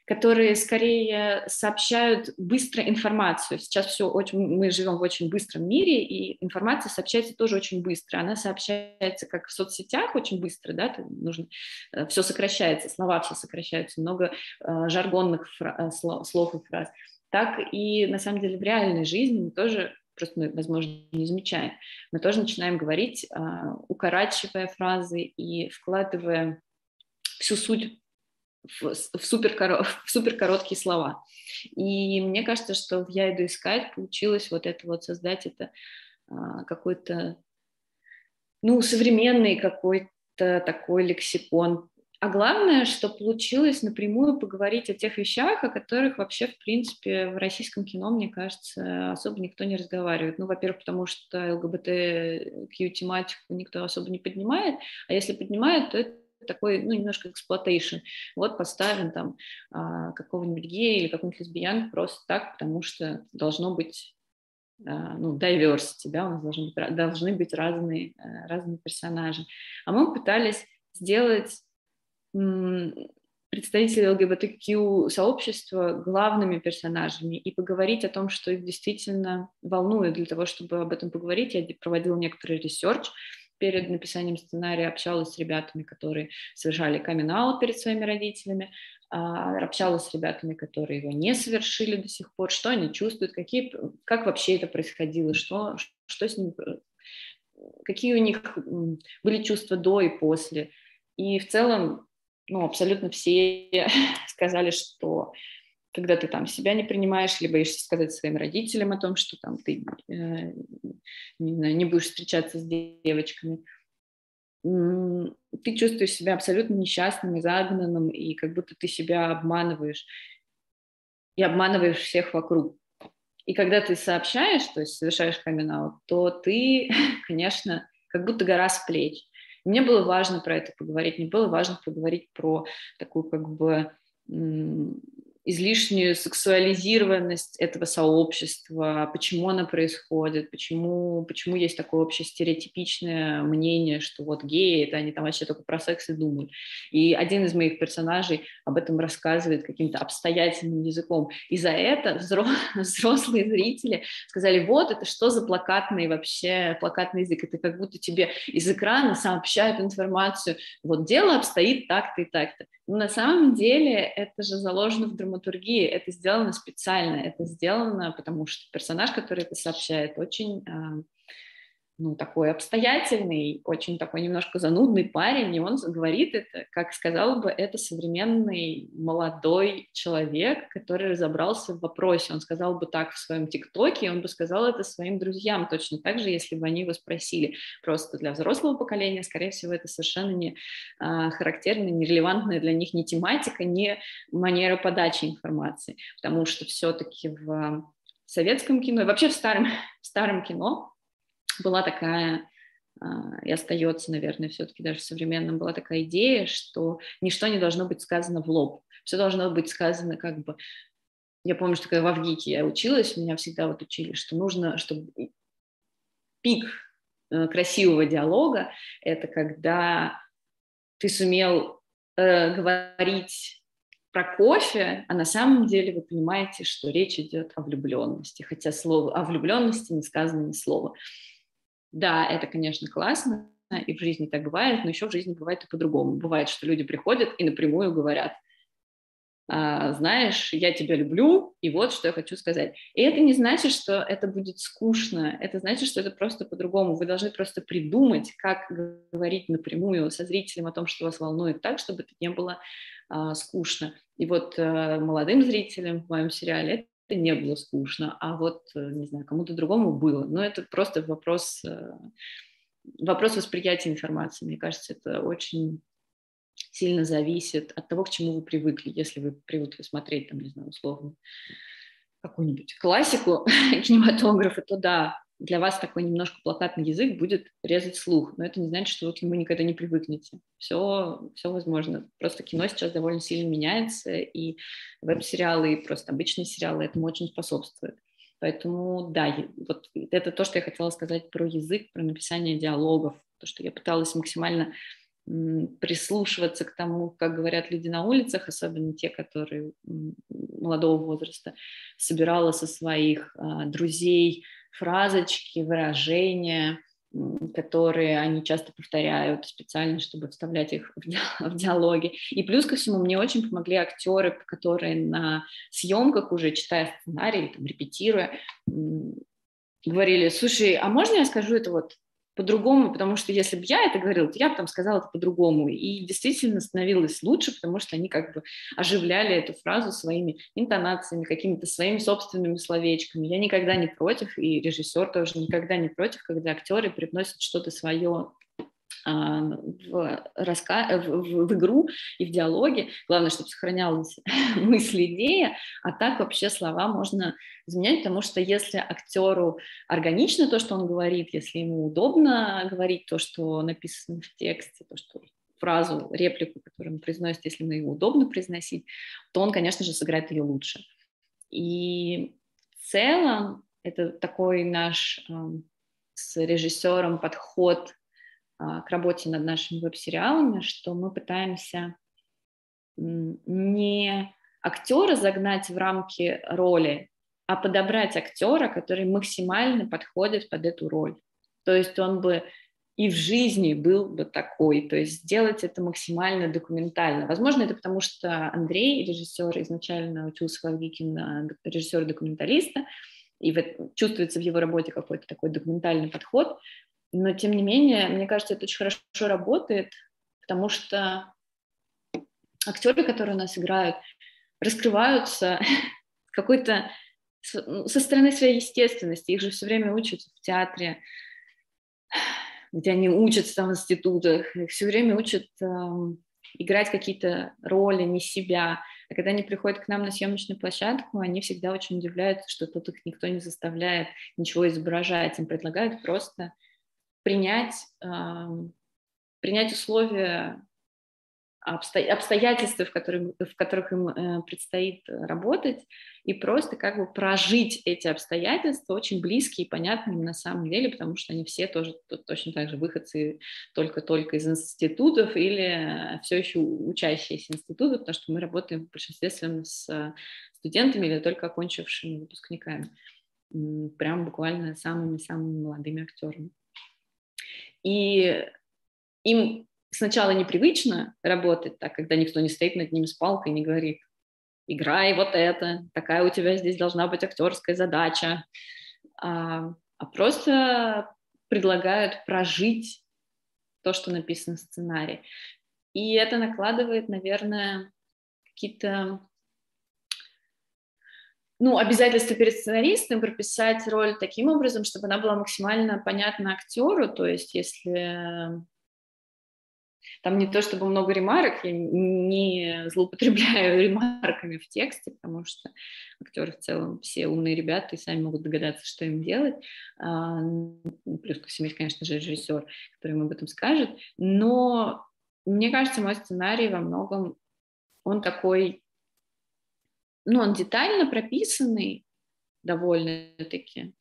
которые скорее сообщают быстро информацию. Сейчас все очень, мы живем в очень быстром мире, и информация сообщается тоже очень быстро. Она сообщается как в соцсетях очень быстро, да, нужно, э, все сокращается, слова все сокращаются, много э, жаргонных фра- э, слов, и фраз. Так и на самом деле в реальной жизни мы тоже просто мы, возможно, не замечаем. Мы тоже начинаем говорить, э, укорачивая фразы и вкладывая всю суть в, в, супер, в слова. И мне кажется, что я иду искать, получилось вот это вот создать это а, какой-то, ну, современный какой-то такой лексикон. А главное, что получилось напрямую поговорить о тех вещах, о которых вообще, в принципе, в российском кино, мне кажется, особо никто не разговаривает. Ну, во-первых, потому что ЛГБТQ-тематику никто особо не поднимает, а если поднимает, то это такой, ну, немножко exploitation. Вот поставим там а, какого-нибудь гея или какую-нибудь лесбиянку просто так, потому что должно быть а, ну, diversity, да, у нас должны быть, должны быть разные, э, разные персонажи. А мы пытались сделать представителей LGBTQ сообщества главными персонажами и поговорить о том, что их действительно волнует. Для того, чтобы об этом поговорить, я проводила некоторый research, перед написанием сценария общалась с ребятами, которые совершали камин перед своими родителями, а, общалась с ребятами, которые его не совершили до сих пор, что они чувствуют, какие, как вообще это происходило, что, что с ним, какие у них были чувства до и после. И в целом, ну, абсолютно все сказали, что когда ты там себя не принимаешь, или боишься сказать своим родителям о том, что там ты э, не, знаю, не будешь встречаться с девочками, ты чувствуешь себя абсолютно несчастным и загнанным, и как будто ты себя обманываешь, и обманываешь всех вокруг. И когда ты сообщаешь, то есть совершаешь камин то ты, конечно, как будто гора с плеч. Мне было важно про это поговорить, мне было важно поговорить про такую как бы излишнюю сексуализированность этого сообщества, почему она происходит, почему, почему есть такое общее стереотипичное мнение, что вот геи, это они там вообще только про секс и думают. И один из моих персонажей об этом рассказывает каким-то обстоятельным языком. И за это взрослые зрители сказали, вот это что за плакатный вообще, плакатный язык, это как будто тебе из экрана сообщают информацию, вот дело обстоит так-то и так-то. Но на самом деле это же заложено в драматургии это сделано специально, это сделано, потому что персонаж, который это сообщает, очень а, ну, такой обстоятельный, очень такой немножко занудный парень, и он говорит это, как сказал бы, это современный молодой человек, который разобрался в вопросе. Он сказал бы так в своем ТикТоке, он бы сказал это своим друзьям точно так же, если бы они его спросили. Просто для взрослого поколения, скорее всего, это совершенно не а, характерная, нерелевантная для них ни тематика, ни манера подачи информации, потому что все-таки в советском кино и вообще в старом, в старом кино была такая а, и остается, наверное, все-таки даже в современном, была такая идея, что ничто не должно быть сказано в лоб. Все должно быть сказано как бы... Я помню, что когда в Авгике я училась, меня всегда вот учили, что нужно, чтобы пик э, красивого диалога — это когда ты сумел э, говорить про кофе, а на самом деле вы понимаете, что речь идет о влюбленности, хотя слово о влюбленности не сказано ни слова. Да, это, конечно, классно, и в жизни так бывает, но еще в жизни бывает и по-другому. Бывает, что люди приходят и напрямую говорят, а, знаешь, я тебя люблю, и вот что я хочу сказать. И это не значит, что это будет скучно, это значит, что это просто по-другому. Вы должны просто придумать, как говорить напрямую со зрителем о том, что вас волнует, так, чтобы это не было а, скучно. И вот а, молодым зрителям в моем сериале не было скучно, а вот, э, не знаю, кому-то другому было. Но это просто вопрос, э, вопрос восприятия информации. Мне кажется, это очень сильно зависит от того, к чему вы привыкли. Если вы привыкли смотреть, там, не знаю, условно, какую-нибудь классику кинематографа, то да, для вас такой немножко плакатный язык будет резать слух, но это не значит, что вы к нему никогда не привыкнете. Все, все возможно. Просто кино сейчас довольно сильно меняется, и веб-сериалы, и просто обычные сериалы этому очень способствуют. Поэтому, да, вот это то, что я хотела сказать про язык, про написание диалогов, то, что я пыталась максимально прислушиваться к тому, как говорят люди на улицах, особенно те, которые молодого возраста, собирала со своих а, друзей фразочки, выражения, которые они часто повторяют специально, чтобы вставлять их в диалоги. И плюс ко всему мне очень помогли актеры, которые на съемках уже, читая сценарий там, репетируя, говорили, слушай, а можно я скажу это вот по-другому, потому что если бы я это говорила, то я бы там сказала это по-другому. И действительно становилось лучше, потому что они как бы оживляли эту фразу своими интонациями, какими-то своими собственными словечками. Я никогда не против, и режиссер тоже никогда не против, когда актеры привносят что-то свое в, раска... в, в игру и в диалоге. Главное, чтобы сохранялась мысль, идея, а так вообще слова можно изменять, потому что если актеру органично то, что он говорит, если ему удобно говорить то, что написано в тексте, то, что фразу, реплику, которую он произносит, если ему ее удобно произносить, то он, конечно же, сыграет ее лучше. И в целом это такой наш э, с режиссером подход а, к работе над нашими веб-сериалами, что мы пытаемся не актера загнать в рамки роли, а подобрать актера, который максимально подходит под эту роль. То есть он бы и в жизни был бы такой, то есть сделать это максимально документально. Возможно, это потому что Андрей, режиссер, изначально учился в Авгике на режиссера-документалиста, и чувствуется в его работе какой-то такой документальный подход, но, тем не менее, мне кажется, это очень хорошо работает, потому что актеры, которые у нас играют, раскрываются какой-то ну, со стороны своей естественности. Их же все время учат в театре, где они учатся там в институтах, их все время учат э, играть какие-то роли, не себя. А когда они приходят к нам на съемочную площадку, они всегда очень удивляются, что тут их никто не заставляет ничего изображать. Им предлагают просто принять принять условия обстоятельства, в которых, в которых им э, предстоит работать, и просто как бы прожить эти обстоятельства очень близкие и понятные на самом деле, потому что они все тоже точно так же выходцы только-только из институтов или все еще учащиеся институты, потому что мы работаем в большинстве своем с студентами или только окончившими выпускниками, прям буквально самыми-самыми молодыми актерами. И им сначала непривычно работать так, когда никто не стоит над ними с палкой и не говорит, играй вот это, такая у тебя здесь должна быть актерская задача, а, а просто предлагают прожить то, что написано в сценарии. И это накладывает, наверное, какие-то ну, обязательство перед сценаристом прописать роль таким образом, чтобы она была максимально понятна актеру. То есть, если там не то чтобы много ремарок, я не злоупотребляю ремарками в тексте, потому что актеры в целом все умные ребята и сами могут догадаться, что им делать. А, ну, плюс ко всему есть, конечно же, режиссер, который им об этом скажет. Но мне кажется, мой сценарий во многом, он такой ну, он детально прописанный довольно-таки,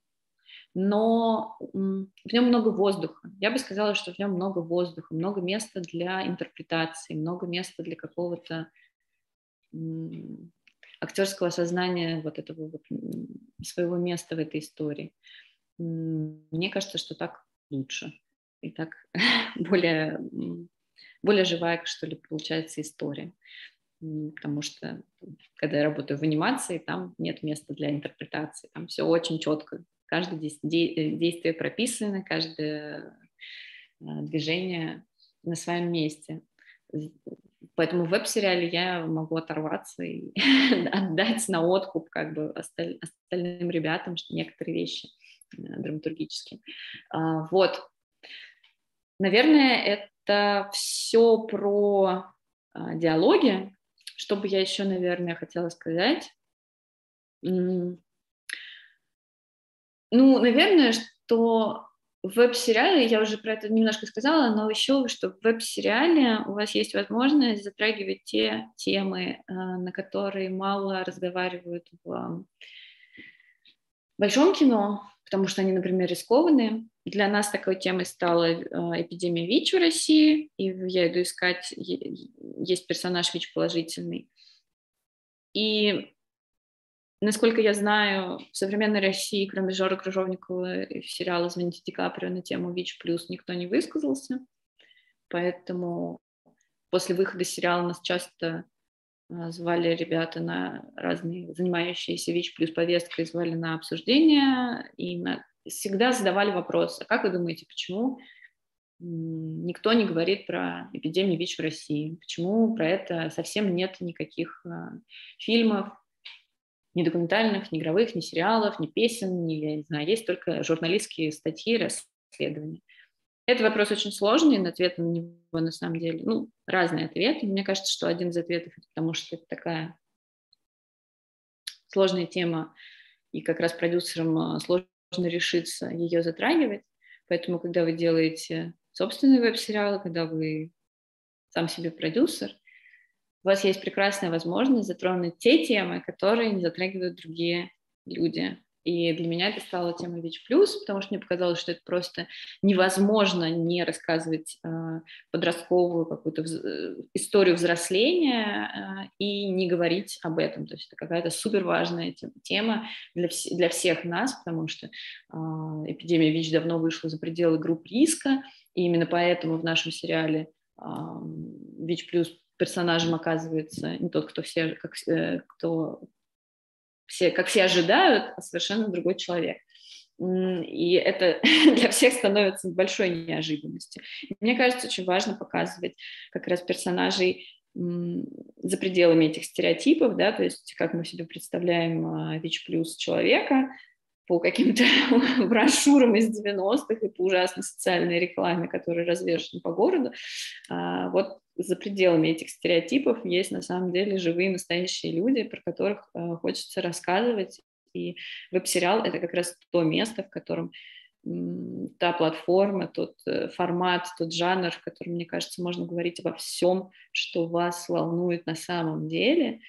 но в нем много воздуха. Я бы сказала, что в нем много воздуха, много места для интерпретации, много места для какого-то актерского сознания вот этого вот своего места в этой истории. Мне кажется, что так лучше и так более, более живая, что ли, получается история потому что когда я работаю в анимации, там нет места для интерпретации, там все очень четко, каждое действие прописано, каждое а, движение на своем месте. Поэтому в веб-сериале я могу оторваться и отдать на откуп как бы осталь, остальным ребятам что некоторые вещи э, драматургические. А, вот. Наверное, это все про а, диалоги, что бы я еще, наверное, хотела сказать? Ну, наверное, что в веб-сериале, я уже про это немножко сказала, но еще, что в веб-сериале у вас есть возможность затрагивать те темы, э, на которые мало разговаривают в большом кино, потому что они, например, рискованные. Для нас такой темой стала э, эпидемия ВИЧ в России, и я иду искать, есть персонаж ВИЧ положительный. И насколько я знаю, в современной России, кроме Жоры Крыжовникова и сериала «Звоните Ди Каприо» на тему ВИЧ+, никто не высказался, поэтому после выхода сериала нас часто а, звали ребята на разные, занимающиеся ВИЧ плюс повесткой, звали на обсуждение и на, всегда задавали вопрос, а как вы думаете, почему никто не говорит про эпидемию ВИЧ в России, почему про это совсем нет никаких а, фильмов, ни документальных, ни игровых, ни сериалов, ни песен, ни, я не знаю, есть только журналистские статьи, расследования. Это вопрос очень сложный, на ответ на него на самом деле, ну, разные ответы. Мне кажется, что один из ответов, потому что это такая сложная тема, и как раз продюсерам а, сложно решиться ее затрагивать. Поэтому, когда вы делаете собственный веб-сериал, когда вы сам себе продюсер, у вас есть прекрасная возможность затронуть те темы, которые не затрагивают другие люди. И для меня это стало темой ВИЧ+, потому что мне показалось, что это просто невозможно не рассказывать э, подростковую какую-то вз- э, историю взросления э, и не говорить об этом. То есть это какая-то супер важная тема для, вс- для всех нас, потому что э, эпидемия ВИЧ давно вышла за пределы групп риска, и именно поэтому в нашем сериале э, ВИЧ+, персонажем оказывается не тот, кто все, как, э, кто все, как все ожидают, а совершенно другой человек. И это для всех становится большой неожиданностью. мне кажется, очень важно показывать как раз персонажей за пределами этих стереотипов, да, то есть как мы себе представляем а, ВИЧ плюс человека по каким-то брошюрам из 90-х и по ужасной социальной рекламе, которая развешена по городу. А, вот за пределами этих стереотипов есть на самом деле живые настоящие люди, про которых э, хочется рассказывать. И веб-сериал — это как раз то место, в котором та платформа, тот э, формат, тот жанр, в котором, мне кажется, можно говорить обо всем, что вас волнует на самом деле.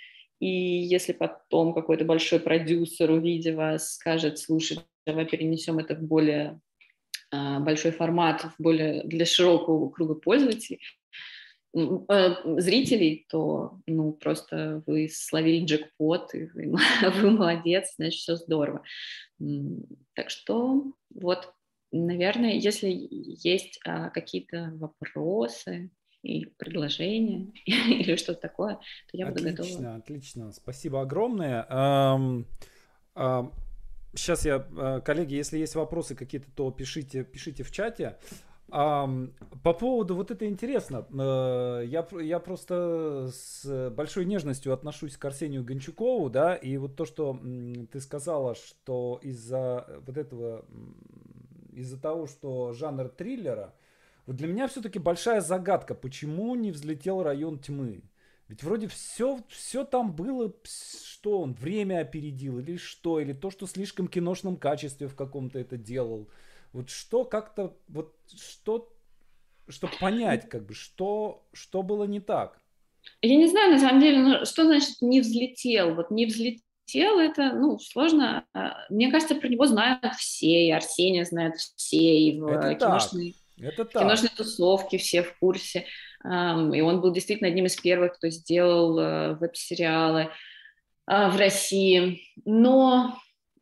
И если потом какой-то большой продюсер, увидев вас, скажет, слушай, давай перенесем это в более а, большой формат, в более для широкого круга пользователей, зрителей, то ну, просто вы словили джекпот, и вы, вы молодец, значит, все здорово. Так что вот, наверное, если есть а, какие-то вопросы и предложения или что-то такое, то я буду отлично, готова. Отлично, отлично. Спасибо огромное. Um, um, сейчас я, э, коллеги, если есть вопросы какие-то, то пишите, пишите в чате. А, по поводу вот это интересно. Э, я, я просто с большой нежностью отношусь к Арсению Гончукову, да, и вот то, что ты сказала, что из-за вот этого, из-за того, что жанр триллера, вот для меня все-таки большая загадка, почему не взлетел район тьмы. Ведь вроде все, все там было, что он время опередил, или что, или то, что слишком киношном качестве в каком-то это делал. Вот что как-то, вот что, чтобы понять, как бы, что, что было не так. Я не знаю, на самом деле, ну, что значит не взлетел? Вот не взлетел, это, ну, сложно. А, мне кажется, про него знают все, и Арсения знают все, и в это киношной, это киношной тусовке все в курсе. И он был действительно одним из первых, кто сделал э, веб-сериалы а, в России. Но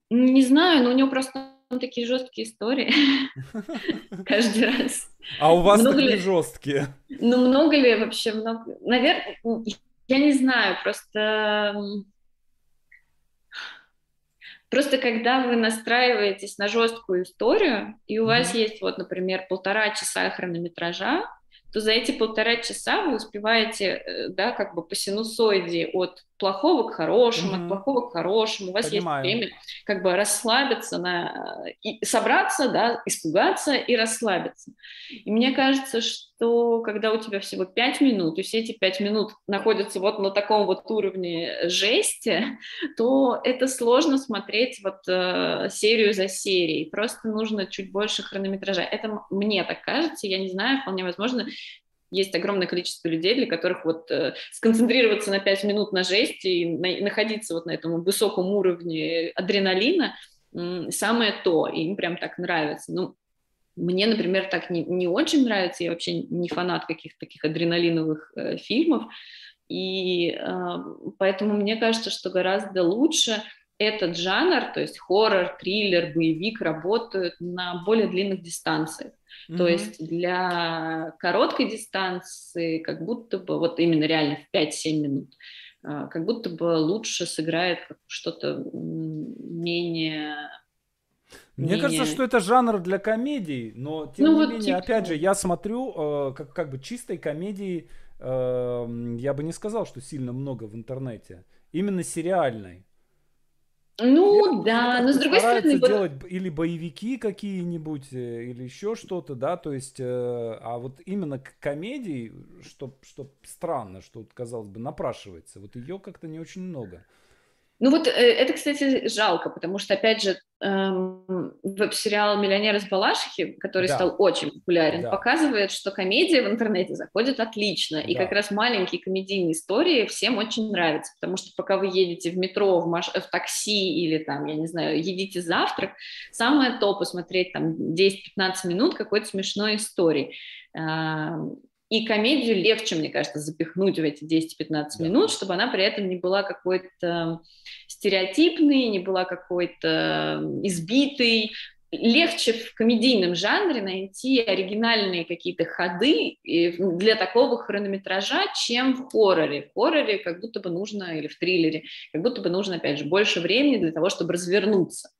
не знаю, но у него просто такие жесткие истории каждый раз. А у вас много жесткие? Ну, много ли вообще? Много... Наверное, я не знаю, просто... Просто когда вы настраиваетесь на жесткую историю, и у вас есть, вот, например, полтора часа хронометража, то за эти полтора часа вы успеваете, э, да, как бы по синусоиде от плохого к хорошему, mm-hmm. от плохого к хорошему. У вас Понимаю. есть время как бы расслабиться, на, и собраться, да, испугаться и расслабиться. И мне кажется, что когда у тебя всего пять минут, и все эти пять минут находятся вот на таком вот уровне жести, то это сложно смотреть вот э, серию за серией. Просто нужно чуть больше хронометража. Это мне так кажется, я не знаю, вполне возможно, есть огромное количество людей, для которых вот э, сконцентрироваться на 5 минут на жести и на, находиться вот на этом высоком уровне адреналина э, самое то, и им прям так нравится. Ну, мне, например, так не, не очень нравится, я вообще не фанат каких-то таких адреналиновых э, фильмов, и э, поэтому мне кажется, что гораздо лучше этот жанр, то есть хоррор, триллер, боевик работают на более длинных дистанциях. Mm-hmm. То есть для короткой дистанции как будто бы, вот именно реально в 5-7 минут, а, как будто бы лучше сыграет что-то менее мне менее... кажется, что это жанр для комедий, но тем ну, не вот менее, типа... опять же, я смотрю, э, как, как бы чистой комедии, э, я бы не сказал, что сильно много в интернете. Именно сериальной. Ну да, но с другой стороны... делать или боевики какие-нибудь, э, или еще что-то, да, то есть, э, а вот именно к комедии, что, что странно, что, казалось бы, напрашивается, вот ее как-то не очень много. Ну вот э, это, кстати, жалко, потому что, опять же, эм, веб-сериал «Миллионер из Балашихи», который да. стал очень популярен, да. показывает, что комедия в интернете заходит отлично. Да. И как раз маленькие комедийные истории всем очень нравятся, потому что пока вы едете в метро, в, маш... в такси или там, я не знаю, едите завтрак, самое то посмотреть там 10-15 минут какой-то смешной истории. Эм, и комедию легче, мне кажется, запихнуть в эти 10-15 да. минут, чтобы она при этом не была какой-то стереотипной, не была какой-то избитой. Легче в комедийном жанре найти оригинальные какие-то ходы для такого хронометража, чем в хорроре. В хорроре как будто бы нужно, или в триллере, как будто бы нужно, опять же, больше времени для того, чтобы развернуться.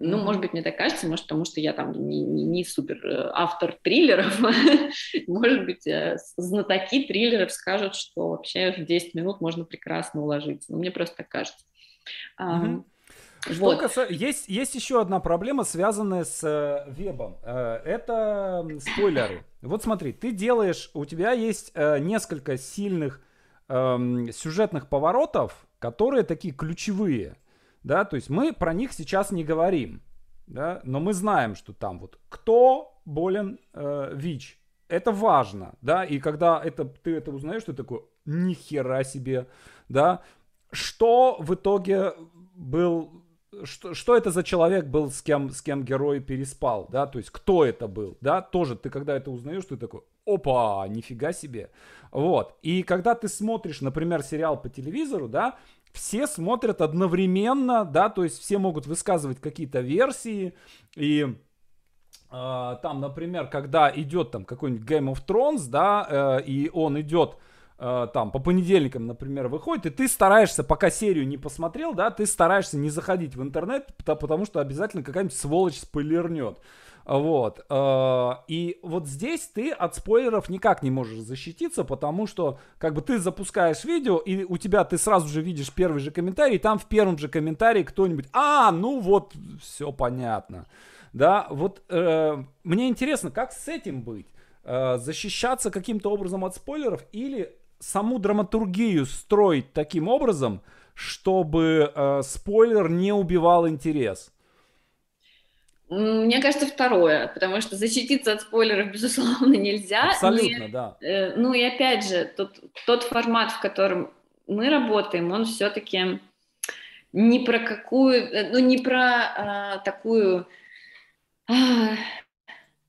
Ну, может быть, мне так кажется, может, потому что я там не, не, не супер э, автор триллеров. может быть, э, знатоки триллеров скажут, что вообще в 10 минут можно прекрасно уложиться. Но мне просто так кажется. Mm-hmm. Вот. Каса... Есть, есть еще одна проблема, связанная с э, вебом. Э, это спойлеры. Вот смотри, ты делаешь, у тебя есть э, несколько сильных э, сюжетных поворотов, которые такие ключевые да, то есть мы про них сейчас не говорим. да, но мы знаем, что там вот кто болен э, ВИЧ, это важно, да, и когда это, ты это узнаешь, ты такой, нихера себе, да, что в итоге был что, что это за человек был, с кем, с кем герой переспал, да, то есть кто это был, да, тоже ты когда это узнаешь, ты такой, опа, нифига себе, вот, и когда ты смотришь, например, сериал по телевизору, да, все смотрят одновременно, да, то есть все могут высказывать какие-то версии, и э, там, например, когда идет там какой-нибудь Game of Thrones, да, э, и он идет Э, там по понедельникам, например, выходит, и ты стараешься, пока серию не посмотрел, да, ты стараешься не заходить в интернет, потому что обязательно какая-нибудь сволочь спойлернет. Вот. Э, и вот здесь ты от спойлеров никак не можешь защититься, потому что как бы ты запускаешь видео, и у тебя ты сразу же видишь первый же комментарий, и там в первом же комментарии кто-нибудь, а, ну вот, все понятно. Да, вот э, мне интересно, как с этим быть? Э, защищаться каким-то образом от спойлеров или саму драматургию строить таким образом, чтобы э, спойлер не убивал интерес? Мне кажется, второе, потому что защититься от спойлеров, безусловно, нельзя. Абсолютно, и, да. Э, ну и опять же, тот, тот формат, в котором мы работаем, он все-таки не про какую, э, ну не про а, такую а,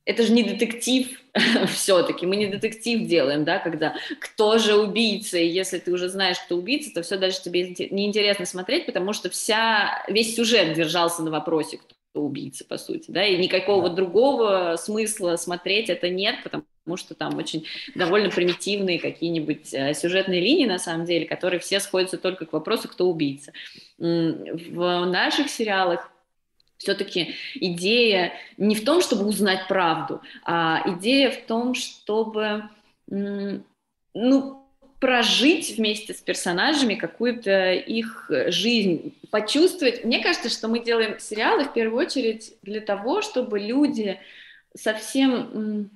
это же не детектив все-таки, мы не детектив делаем, да, когда кто же убийца, и если ты уже знаешь, кто убийца, то все дальше тебе неинтересно смотреть, потому что вся, весь сюжет держался на вопросе, кто убийца, по сути, да, и никакого другого смысла смотреть это нет, потому что там очень довольно примитивные какие-нибудь э, сюжетные линии, на самом деле, которые все сходятся только к вопросу, кто убийца. В наших сериалах все-таки идея не в том, чтобы узнать правду, а идея в том, чтобы ну, прожить вместе с персонажами какую-то их жизнь, почувствовать. Мне кажется, что мы делаем сериалы в первую очередь для того, чтобы люди совсем...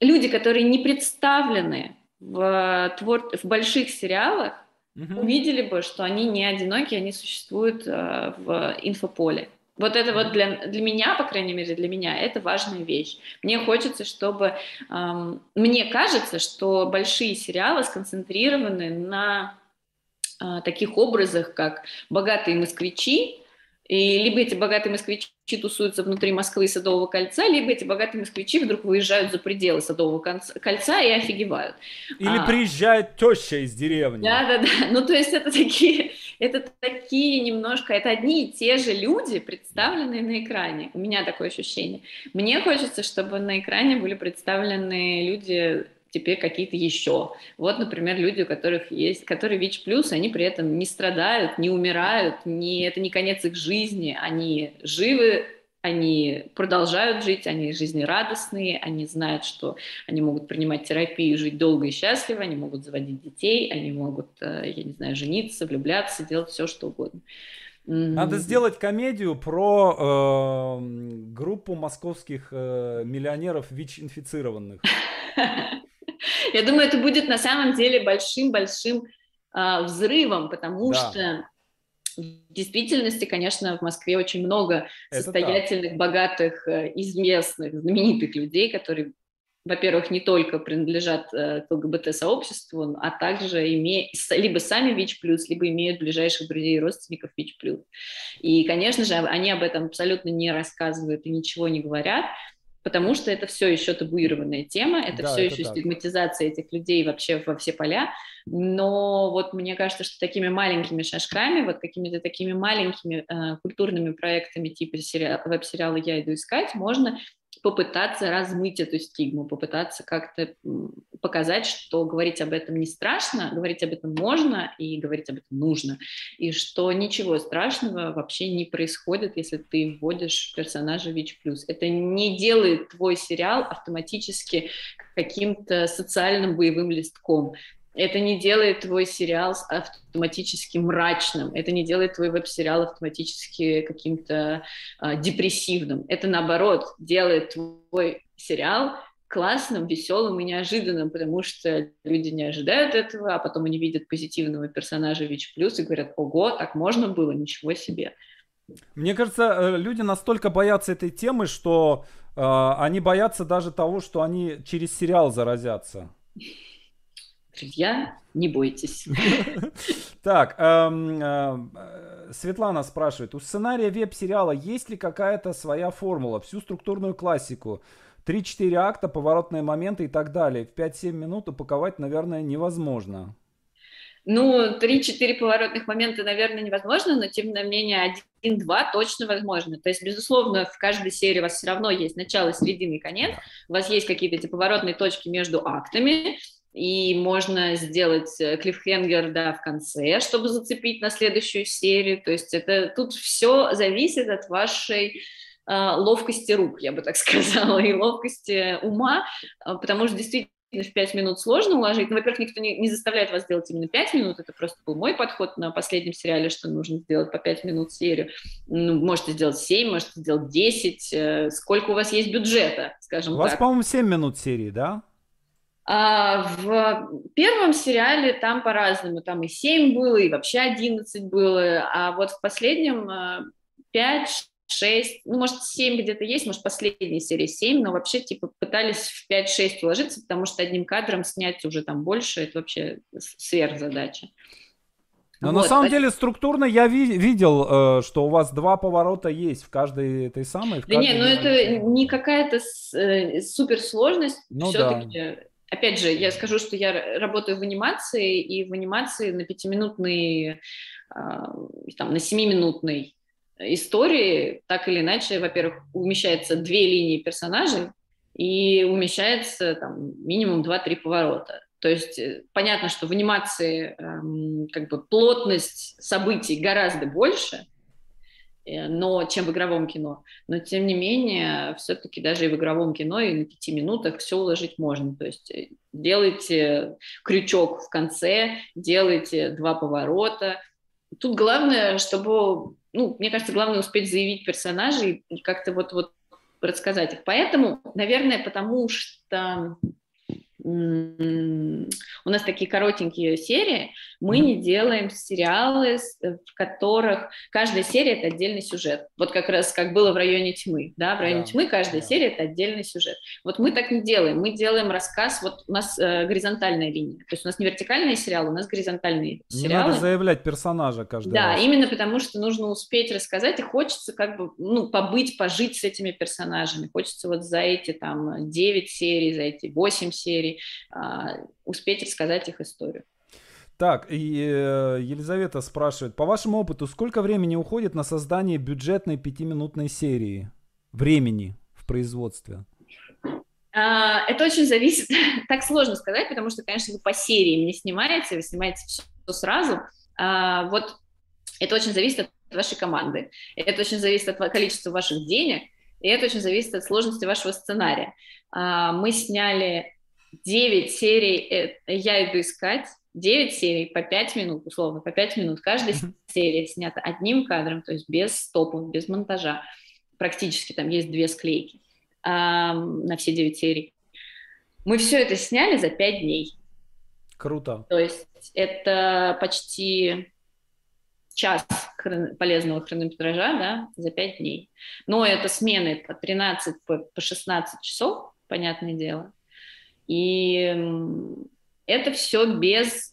Люди, которые не представлены в, твор... в больших сериалах, угу. увидели бы, что они не одиноки, они существуют э, в инфополе. Вот это вот для, для меня, по крайней мере, для меня, это важная вещь. Мне хочется, чтобы... Эм, мне кажется, что большие сериалы сконцентрированы на э, таких образах, как «Богатые москвичи», и либо эти богатые москвичи тусуются внутри Москвы и Садового кольца, либо эти богатые москвичи вдруг выезжают за пределы Садового кольца и офигевают. Или а, приезжает теща из деревни. Да, да, да. Ну, то есть это такие, это такие немножко, это одни и те же люди, представленные на экране. У меня такое ощущение. Мне хочется, чтобы на экране были представлены люди теперь какие-то еще. Вот, например, люди, у которых есть, которые ВИЧ+, плюс, они при этом не страдают, не умирают, не, это не конец их жизни, они живы, они продолжают жить, они жизнерадостные, они знают, что они могут принимать терапию, жить долго и счастливо, они могут заводить детей, они могут, э, я не знаю, жениться, влюбляться, делать все, что угодно. Надо сделать комедию про э, группу московских э, миллионеров ВИЧ-инфицированных. Я думаю, это будет на самом деле большим-большим э, взрывом, потому да. что в действительности, конечно, в Москве очень много это состоятельных, так. богатых, э, известных, знаменитых людей, которые во-первых, не только принадлежат э, к ЛГБТ-сообществу, а также имеют либо сами ВИЧ+, либо имеют ближайших друзей и родственников ВИЧ+. И, конечно же, они об этом абсолютно не рассказывают и ничего не говорят, потому что это все еще табуированная тема, это да, все это еще так. стигматизация этих людей вообще во все поля. Но вот мне кажется, что такими маленькими шажками, вот какими-то такими маленькими э, культурными проектами типа сериал, веб-сериала «Я иду искать» можно попытаться размыть эту стигму, попытаться как-то показать, что говорить об этом не страшно, говорить об этом можно и говорить об этом нужно, и что ничего страшного вообще не происходит, если ты вводишь персонажа ВИЧ+. Это не делает твой сериал автоматически каким-то социальным боевым листком. Это не делает твой сериал автоматически мрачным, это не делает твой веб-сериал автоматически каким-то э, депрессивным. Это наоборот делает твой сериал классным, веселым и неожиданным, потому что люди не ожидают этого, а потом они видят позитивного персонажа ВИЧ+, и говорят, ого, так можно было, ничего себе. Мне кажется, э, люди настолько боятся этой темы, что э, они боятся даже того, что они через сериал заразятся. Друзья, не бойтесь. Так, эм, э, Светлана спрашивает, у сценария веб-сериала есть ли какая-то своя формула, всю структурную классику? 3-4 акта, поворотные моменты и так далее. В 5-7 минут упаковать, наверное, невозможно. Ну, 3-4 поворотных момента, наверное, невозможно, но тем не менее 1-2 точно возможно. То есть, безусловно, в каждой серии у вас все равно есть начало, середина и конец. У вас есть какие-то эти поворотные точки между актами, и можно сделать э, клиффхенгер, да, в конце, чтобы зацепить на следующую серию. То есть это тут все зависит от вашей э, ловкости рук, я бы так сказала, и ловкости ума, а, потому что действительно в 5 минут сложно уложить. Ну, во-первых, никто не, не заставляет вас делать именно 5 минут, это просто был мой подход на последнем сериале, что нужно сделать по 5 минут серию. Ну, можете сделать 7, можете сделать 10, э, сколько у вас есть бюджета, скажем так. У вас, по-моему, 7 минут серии, да? А в первом сериале там по-разному, там и 7 было, и вообще 11 было, а вот в последнем 5, э, 6, ну, может, 7 где-то есть, может, последняя серия 7, но вообще, типа, пытались в 5-6 уложиться, потому что одним кадром снять уже там больше, это вообще сверхзадача. Но вот. на самом деле структурно я ви- видел, э, что у вас два поворота есть в каждой этой самой. да не, ну это не какая-то с, э, суперсложность, ну, все-таки да опять же, я скажу, что я работаю в анимации, и в анимации на пятиминутной, а, там, на семиминутной истории так или иначе, во-первых, умещается две линии персонажей, и умещается там минимум 2-3 поворота. То есть э, понятно, что в анимации эм, как бы плотность событий гораздо больше, но чем в игровом кино. Но тем не менее, все-таки даже и в игровом кино и на пяти минутах все уложить можно. То есть э, делайте крючок в конце, делайте два поворота. Тут главное, чтобы, ну, мне кажется, главное успеть заявить персонажей и как-то вот, вот рассказать их. Поэтому, наверное, потому что у нас такие коротенькие серии, мы не делаем сериалы, э, в которых каждая серия это отдельный сюжет. Вот как раз как было в районе тьмы, да, в районе да, тьмы каждая да. серия это отдельный сюжет. Вот мы так не делаем, мы делаем рассказ, вот у нас э, горизонтальная линия, то есть у нас не вертикальные сериалы, у нас горизонтальные не сериалы. Не надо заявлять персонажа каждый да, раз. Да, именно потому что нужно успеть рассказать, и хочется как бы, ну, побыть, пожить с этими персонажами, хочется вот за эти там 9 серий, за эти 8 серий а, успеть рассказать их историю. Так, и э, Елизавета спрашивает, по вашему опыту, сколько времени уходит на создание бюджетной пятиминутной серии? Времени в производстве? А, это очень зависит, так сложно сказать, потому что, конечно, вы по серии не снимаете, вы снимаете все сразу. А, вот это очень зависит от вашей команды, это очень зависит от количества ваших денег, и это очень зависит от сложности вашего сценария. Мы сняли 9 серий э, «Я иду искать», 9 серий по 5 минут, условно, по 5 минут. Каждая серия снята одним кадром, то есть без стопов, без монтажа. Практически там есть две склейки а, на все 9 серий. Мы все это сняли за 5 дней. Круто. То есть это почти час хрон... полезного хронометража да, за 5 дней. Но это смены по 13, по 16 часов, понятное дело. И это все без...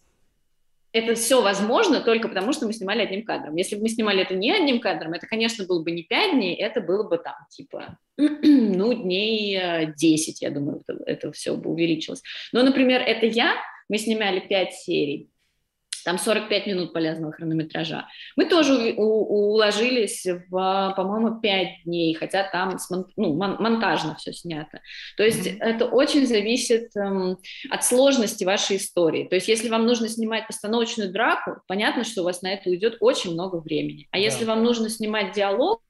Это все возможно только потому, что мы снимали одним кадром. Если бы мы снимали это не одним кадром, это, конечно, было бы не 5 дней, это было бы там, типа, ну, дней 10, я думаю, это, это все бы увеличилось. Но, например, это я, мы снимали 5 серий, там 45 минут полезного хронометража. Мы тоже у, уложились в, по-моему, 5 дней, хотя там ну, монтажно все снято. То есть mm-hmm. это очень зависит эм, от сложности вашей истории. То есть если вам нужно снимать постановочную драку, понятно, что у вас на это уйдет очень много времени. А yeah. если вам нужно снимать диалог,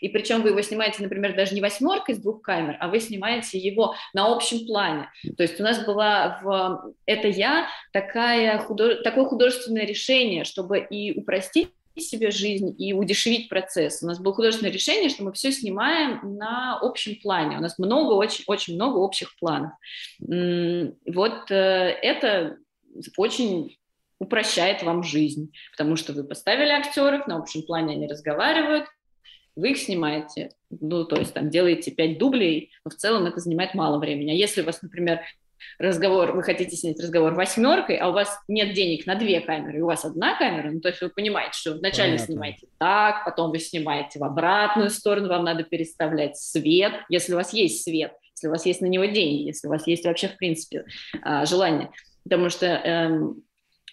и причем вы его снимаете, например, даже не восьмеркой с двух камер, а вы снимаете его на общем плане. То есть у нас была в «Это я» такая худож... такое художественное решение, чтобы и упростить себе жизнь и удешевить процесс. У нас было художественное решение, что мы все снимаем на общем плане. У нас много, очень, очень много общих планов. Вот э, это очень упрощает вам жизнь, потому что вы поставили актеров, на общем плане они разговаривают, вы их снимаете, ну, то есть там делаете пять дублей, но в целом это занимает мало времени. А если у вас, например, разговор, вы хотите снять разговор восьмеркой, а у вас нет денег на две камеры, и у вас одна камера, ну, то есть вы понимаете, что вначале Понятно. снимаете так, потом вы снимаете в обратную сторону, вам надо переставлять свет, если у вас есть свет, если у вас есть на него деньги, если у вас есть вообще, в принципе, а, желание. Потому что эм,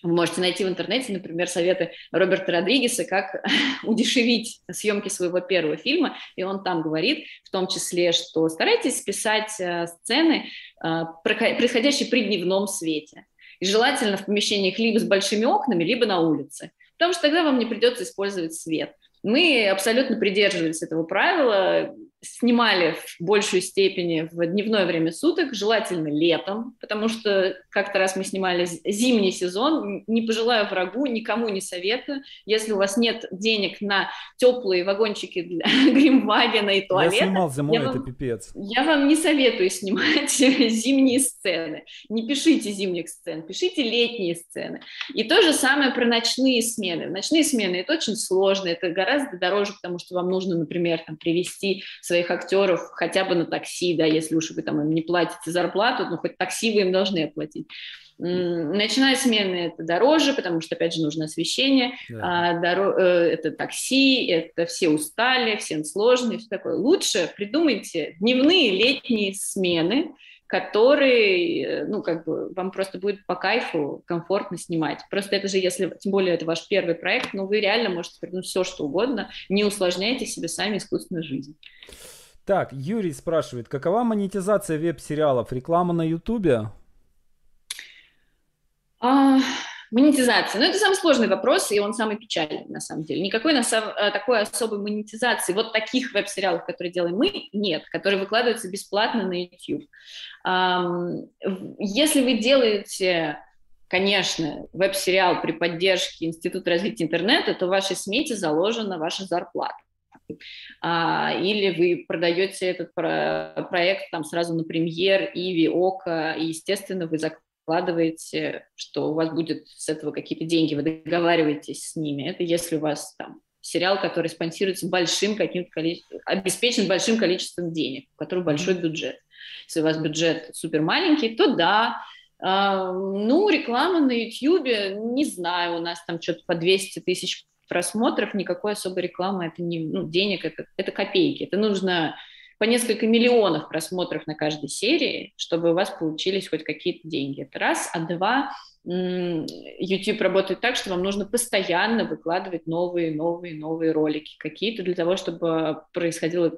вы можете найти в интернете, например, советы Роберта Родригеса, как удешевить съемки своего первого фильма, и он там говорит, в том числе, что старайтесь писать э, сцены, э, происходящие при дневном свете. И желательно в помещениях либо с большими окнами, либо на улице, потому что тогда вам не придется использовать свет. Мы абсолютно придерживались этого правила, снимали в большей степени в дневное время суток, желательно летом, потому что как-то раз мы снимали зимний сезон, не пожелаю врагу, никому не советую. Если у вас нет денег на теплые вагончики для Гримвагена и туалета... Я снимал зимой, я это вам, пипец. Я вам не советую снимать зимние сцены. Не пишите зимних сцен, пишите летние сцены. И то же самое про ночные смены. Ночные смены это очень сложно, это гораздо дороже, потому что вам нужно, например, там, привести своих актеров хотя бы на такси, да, если уж вы там им не платите зарплату, ну хоть такси вы им должны оплатить. Ночная смена это дороже, потому что, опять же, нужно освещение, да. а, доро... Э, это такси, это все устали, всем сложно и все такое. Лучше придумайте дневные летние смены, которые, э, ну, как бы, вам просто будет по кайфу комфортно снимать. Просто это же, если, тем более, это ваш первый проект, ну, вы реально можете придумать все, что угодно, не усложняйте себе сами искусственную жизнь. Так, Юрий спрашивает, какова монетизация веб-сериалов? Реклама на Ютубе? А, монетизация. Ну, это самый сложный вопрос, и он самый печальный, на самом деле. Никакой на самом, э, такой особой монетизации, вот таких веб-сериалов, которые делаем мы, нет, которые выкладываются бесплатно на YouTube. Если вы делаете конечно, веб-сериал при поддержке Института развития интернета, то в вашей смете заложена ваша зарплата. Или вы продаете этот про- проект там сразу на премьер, Иви, Ока, и, естественно, вы закладываете, что у вас будет с этого какие-то деньги, вы договариваетесь с ними. Это если у вас там сериал, который спонсируется большим каким-то количеством, обеспечен большим количеством денег, у которого большой бюджет. Если у вас бюджет супер маленький, то да, Uh, ну, реклама на YouTube, не знаю, у нас там что-то по 200 тысяч просмотров, никакой особой рекламы, это не ну, денег, это, это копейки. Это нужно по несколько миллионов просмотров на каждой серии, чтобы у вас получились хоть какие-то деньги. Это раз. А два, YouTube работает так, что вам нужно постоянно выкладывать новые, новые, новые ролики какие-то для того, чтобы происходило,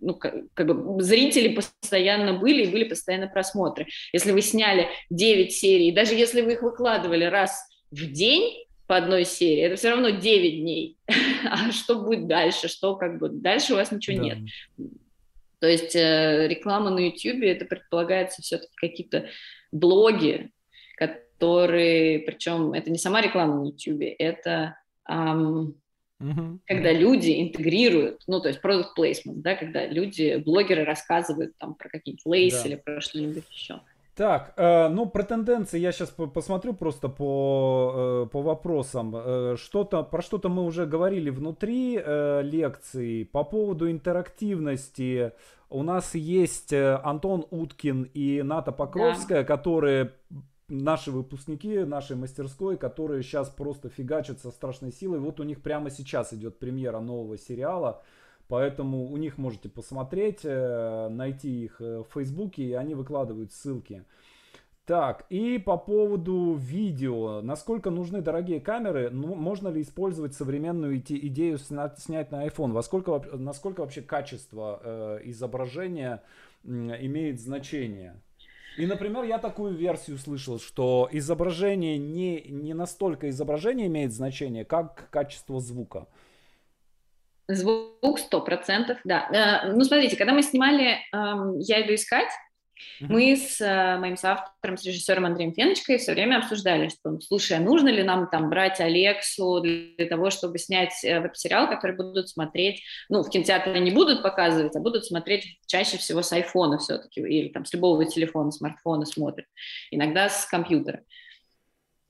ну, как, как бы зрители постоянно были и были постоянно просмотры. Если вы сняли 9 серий, даже если вы их выкладывали раз в день, по одной серии, это все равно 9 дней. а что будет дальше? Что как бы дальше у вас ничего да. нет. То есть э, реклама на YouTube это предполагается все-таки какие-то блоги, которые, причем это не сама реклама на YouTube, это эм, uh-huh. когда люди интегрируют, ну то есть product placement, да, когда люди, блогеры рассказывают там про какие-то лейсы да. или про что-нибудь еще. Так, э, ну про тенденции я сейчас посмотрю просто по, э, по вопросам. Э, что-то, про что-то мы уже говорили внутри э, лекции. По поводу интерактивности у нас есть Антон Уткин и Ната Покровская, да. которые наши выпускники нашей мастерской, которые сейчас просто фигачат со страшной силой. Вот у них прямо сейчас идет премьера нового сериала. Поэтому у них можете посмотреть, э, найти их э, в Фейсбуке, и они выкладывают ссылки. Так, и по поводу видео. Насколько нужны дорогие камеры? Ну, можно ли использовать современную идею снять на iPhone? Во сколько, насколько вообще качество э, изображения э, имеет значение? И, например, я такую версию слышал, что изображение не, не настолько изображение имеет значение, как качество звука. Звук сто процентов, да. Э, ну, смотрите, когда мы снимали «Я иду искать», Mm-hmm. Мы с э, моим соавтором, с режиссером Андреем Феночкой все время обсуждали, что, слушай, а нужно ли нам там брать Алексу для того, чтобы снять э, веб-сериал, который будут смотреть, ну, в кинотеатре не будут показывать, а будут смотреть чаще всего с айфона все-таки, или там с любого телефона, смартфона смотрят, иногда с компьютера.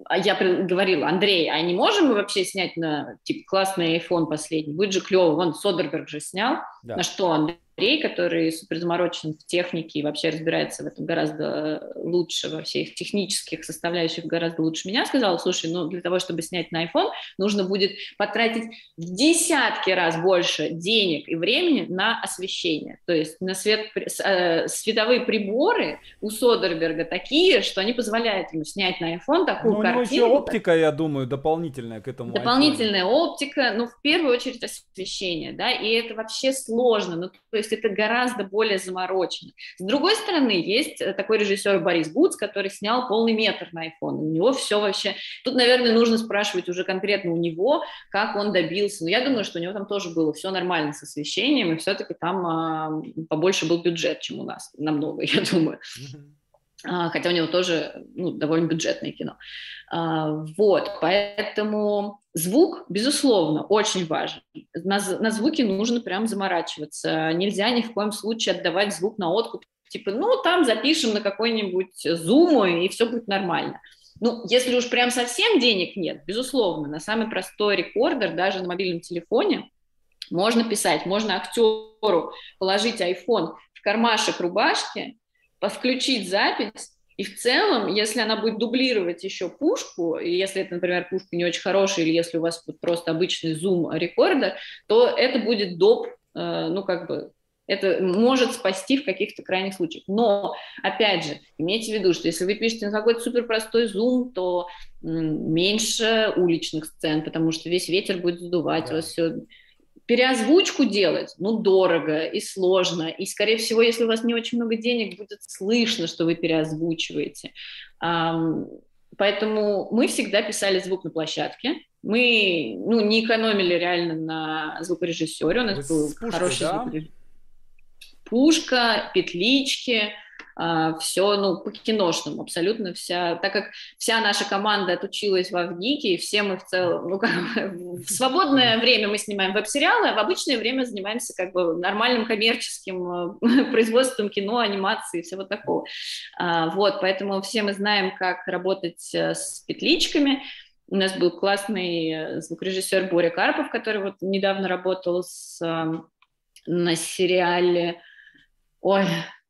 А я говорила, Андрей, а не можем мы вообще снять на, типа, классный iPhone последний? Будет же клево. Вон, Содерберг же снял. Да. На что Андрей Андрей, который супер заморочен в технике и вообще разбирается в этом гораздо лучше, во всех технических составляющих гораздо лучше меня, сказал, слушай, ну для того, чтобы снять на iPhone, нужно будет потратить в десятки раз больше денег и времени на освещение. То есть на свет, э, световые приборы у Содерберга такие, что они позволяют ему снять на iPhone такую ну, картину. Ну, еще оптика, я думаю, дополнительная к этому. Дополнительная iPhone. оптика, ну, в первую очередь освещение, да, и это вообще сложно. Ну, то есть есть это гораздо более заморочено. С другой стороны, есть э, такой режиссер Борис Буц, который снял полный метр на iPhone. У него все вообще... Тут, наверное, нужно спрашивать уже конкретно у него, как он добился. Но я думаю, что у него там тоже было все нормально с освещением, и все-таки там а, побольше был бюджет, чем у нас, намного, я думаю. А, хотя у него тоже ну, довольно бюджетное кино. А, вот, поэтому звук, безусловно, очень важен. На, на звуке нужно прям заморачиваться. Нельзя ни в коем случае отдавать звук на откуп. Типа, ну, там запишем на какой-нибудь Zoom, и все будет нормально. Ну, если уж прям совсем денег нет, безусловно, на самый простой рекордер, даже на мобильном телефоне, можно писать, можно актеру положить iPhone в кармашек рубашки, включить запись, и в целом, если она будет дублировать еще пушку, и если это, например, пушка не очень хорошая, или если у вас просто обычный зум рекордер, то это будет доп, э, ну, как бы, это может спасти в каких-то крайних случаях. Но, опять же, имейте в виду, что если вы пишете на какой-то супер простой зум, то меньше уличных сцен, потому что весь ветер будет задувать, да. у вас все Переозвучку делать, ну, дорого и сложно. И, скорее всего, если у вас не очень много денег, будет слышно, что вы переозвучиваете. Поэтому мы всегда писали звук на площадке. Мы ну, не экономили реально на звукорежиссере. У нас Вы был пушкой, хороший да? звукорежиссер. Пушка, петлички – все, ну, по киношному абсолютно вся, так как вся наша команда отучилась в Авгике, и все мы в целом, ну, как, в свободное время мы снимаем веб-сериалы, а в обычное время занимаемся как бы нормальным коммерческим э, производством кино, анимации и всего такого. А, вот, поэтому все мы знаем, как работать э, с петличками, у нас был классный э, звукорежиссер Боря Карпов, который вот недавно работал с, на сериале, ой,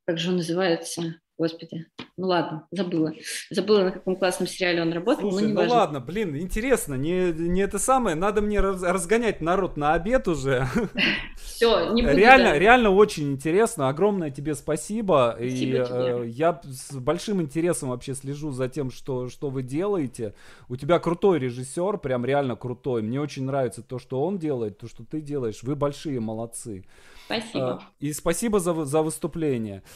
как же он называется? Господи, ну ладно, забыла. Забыла, на каком классном сериале он работал. Слушай, ну ладно, блин, интересно, не, не это самое, надо мне раз, разгонять народ на обед уже. Все, не буду. Реально, да. реально очень интересно, огромное тебе спасибо. спасибо и тебе. Э, я с большим интересом вообще слежу за тем, что, что вы делаете. У тебя крутой режиссер, прям реально крутой. Мне очень нравится то, что он делает, то, что ты делаешь. Вы большие молодцы. Спасибо. И спасибо за, за выступление.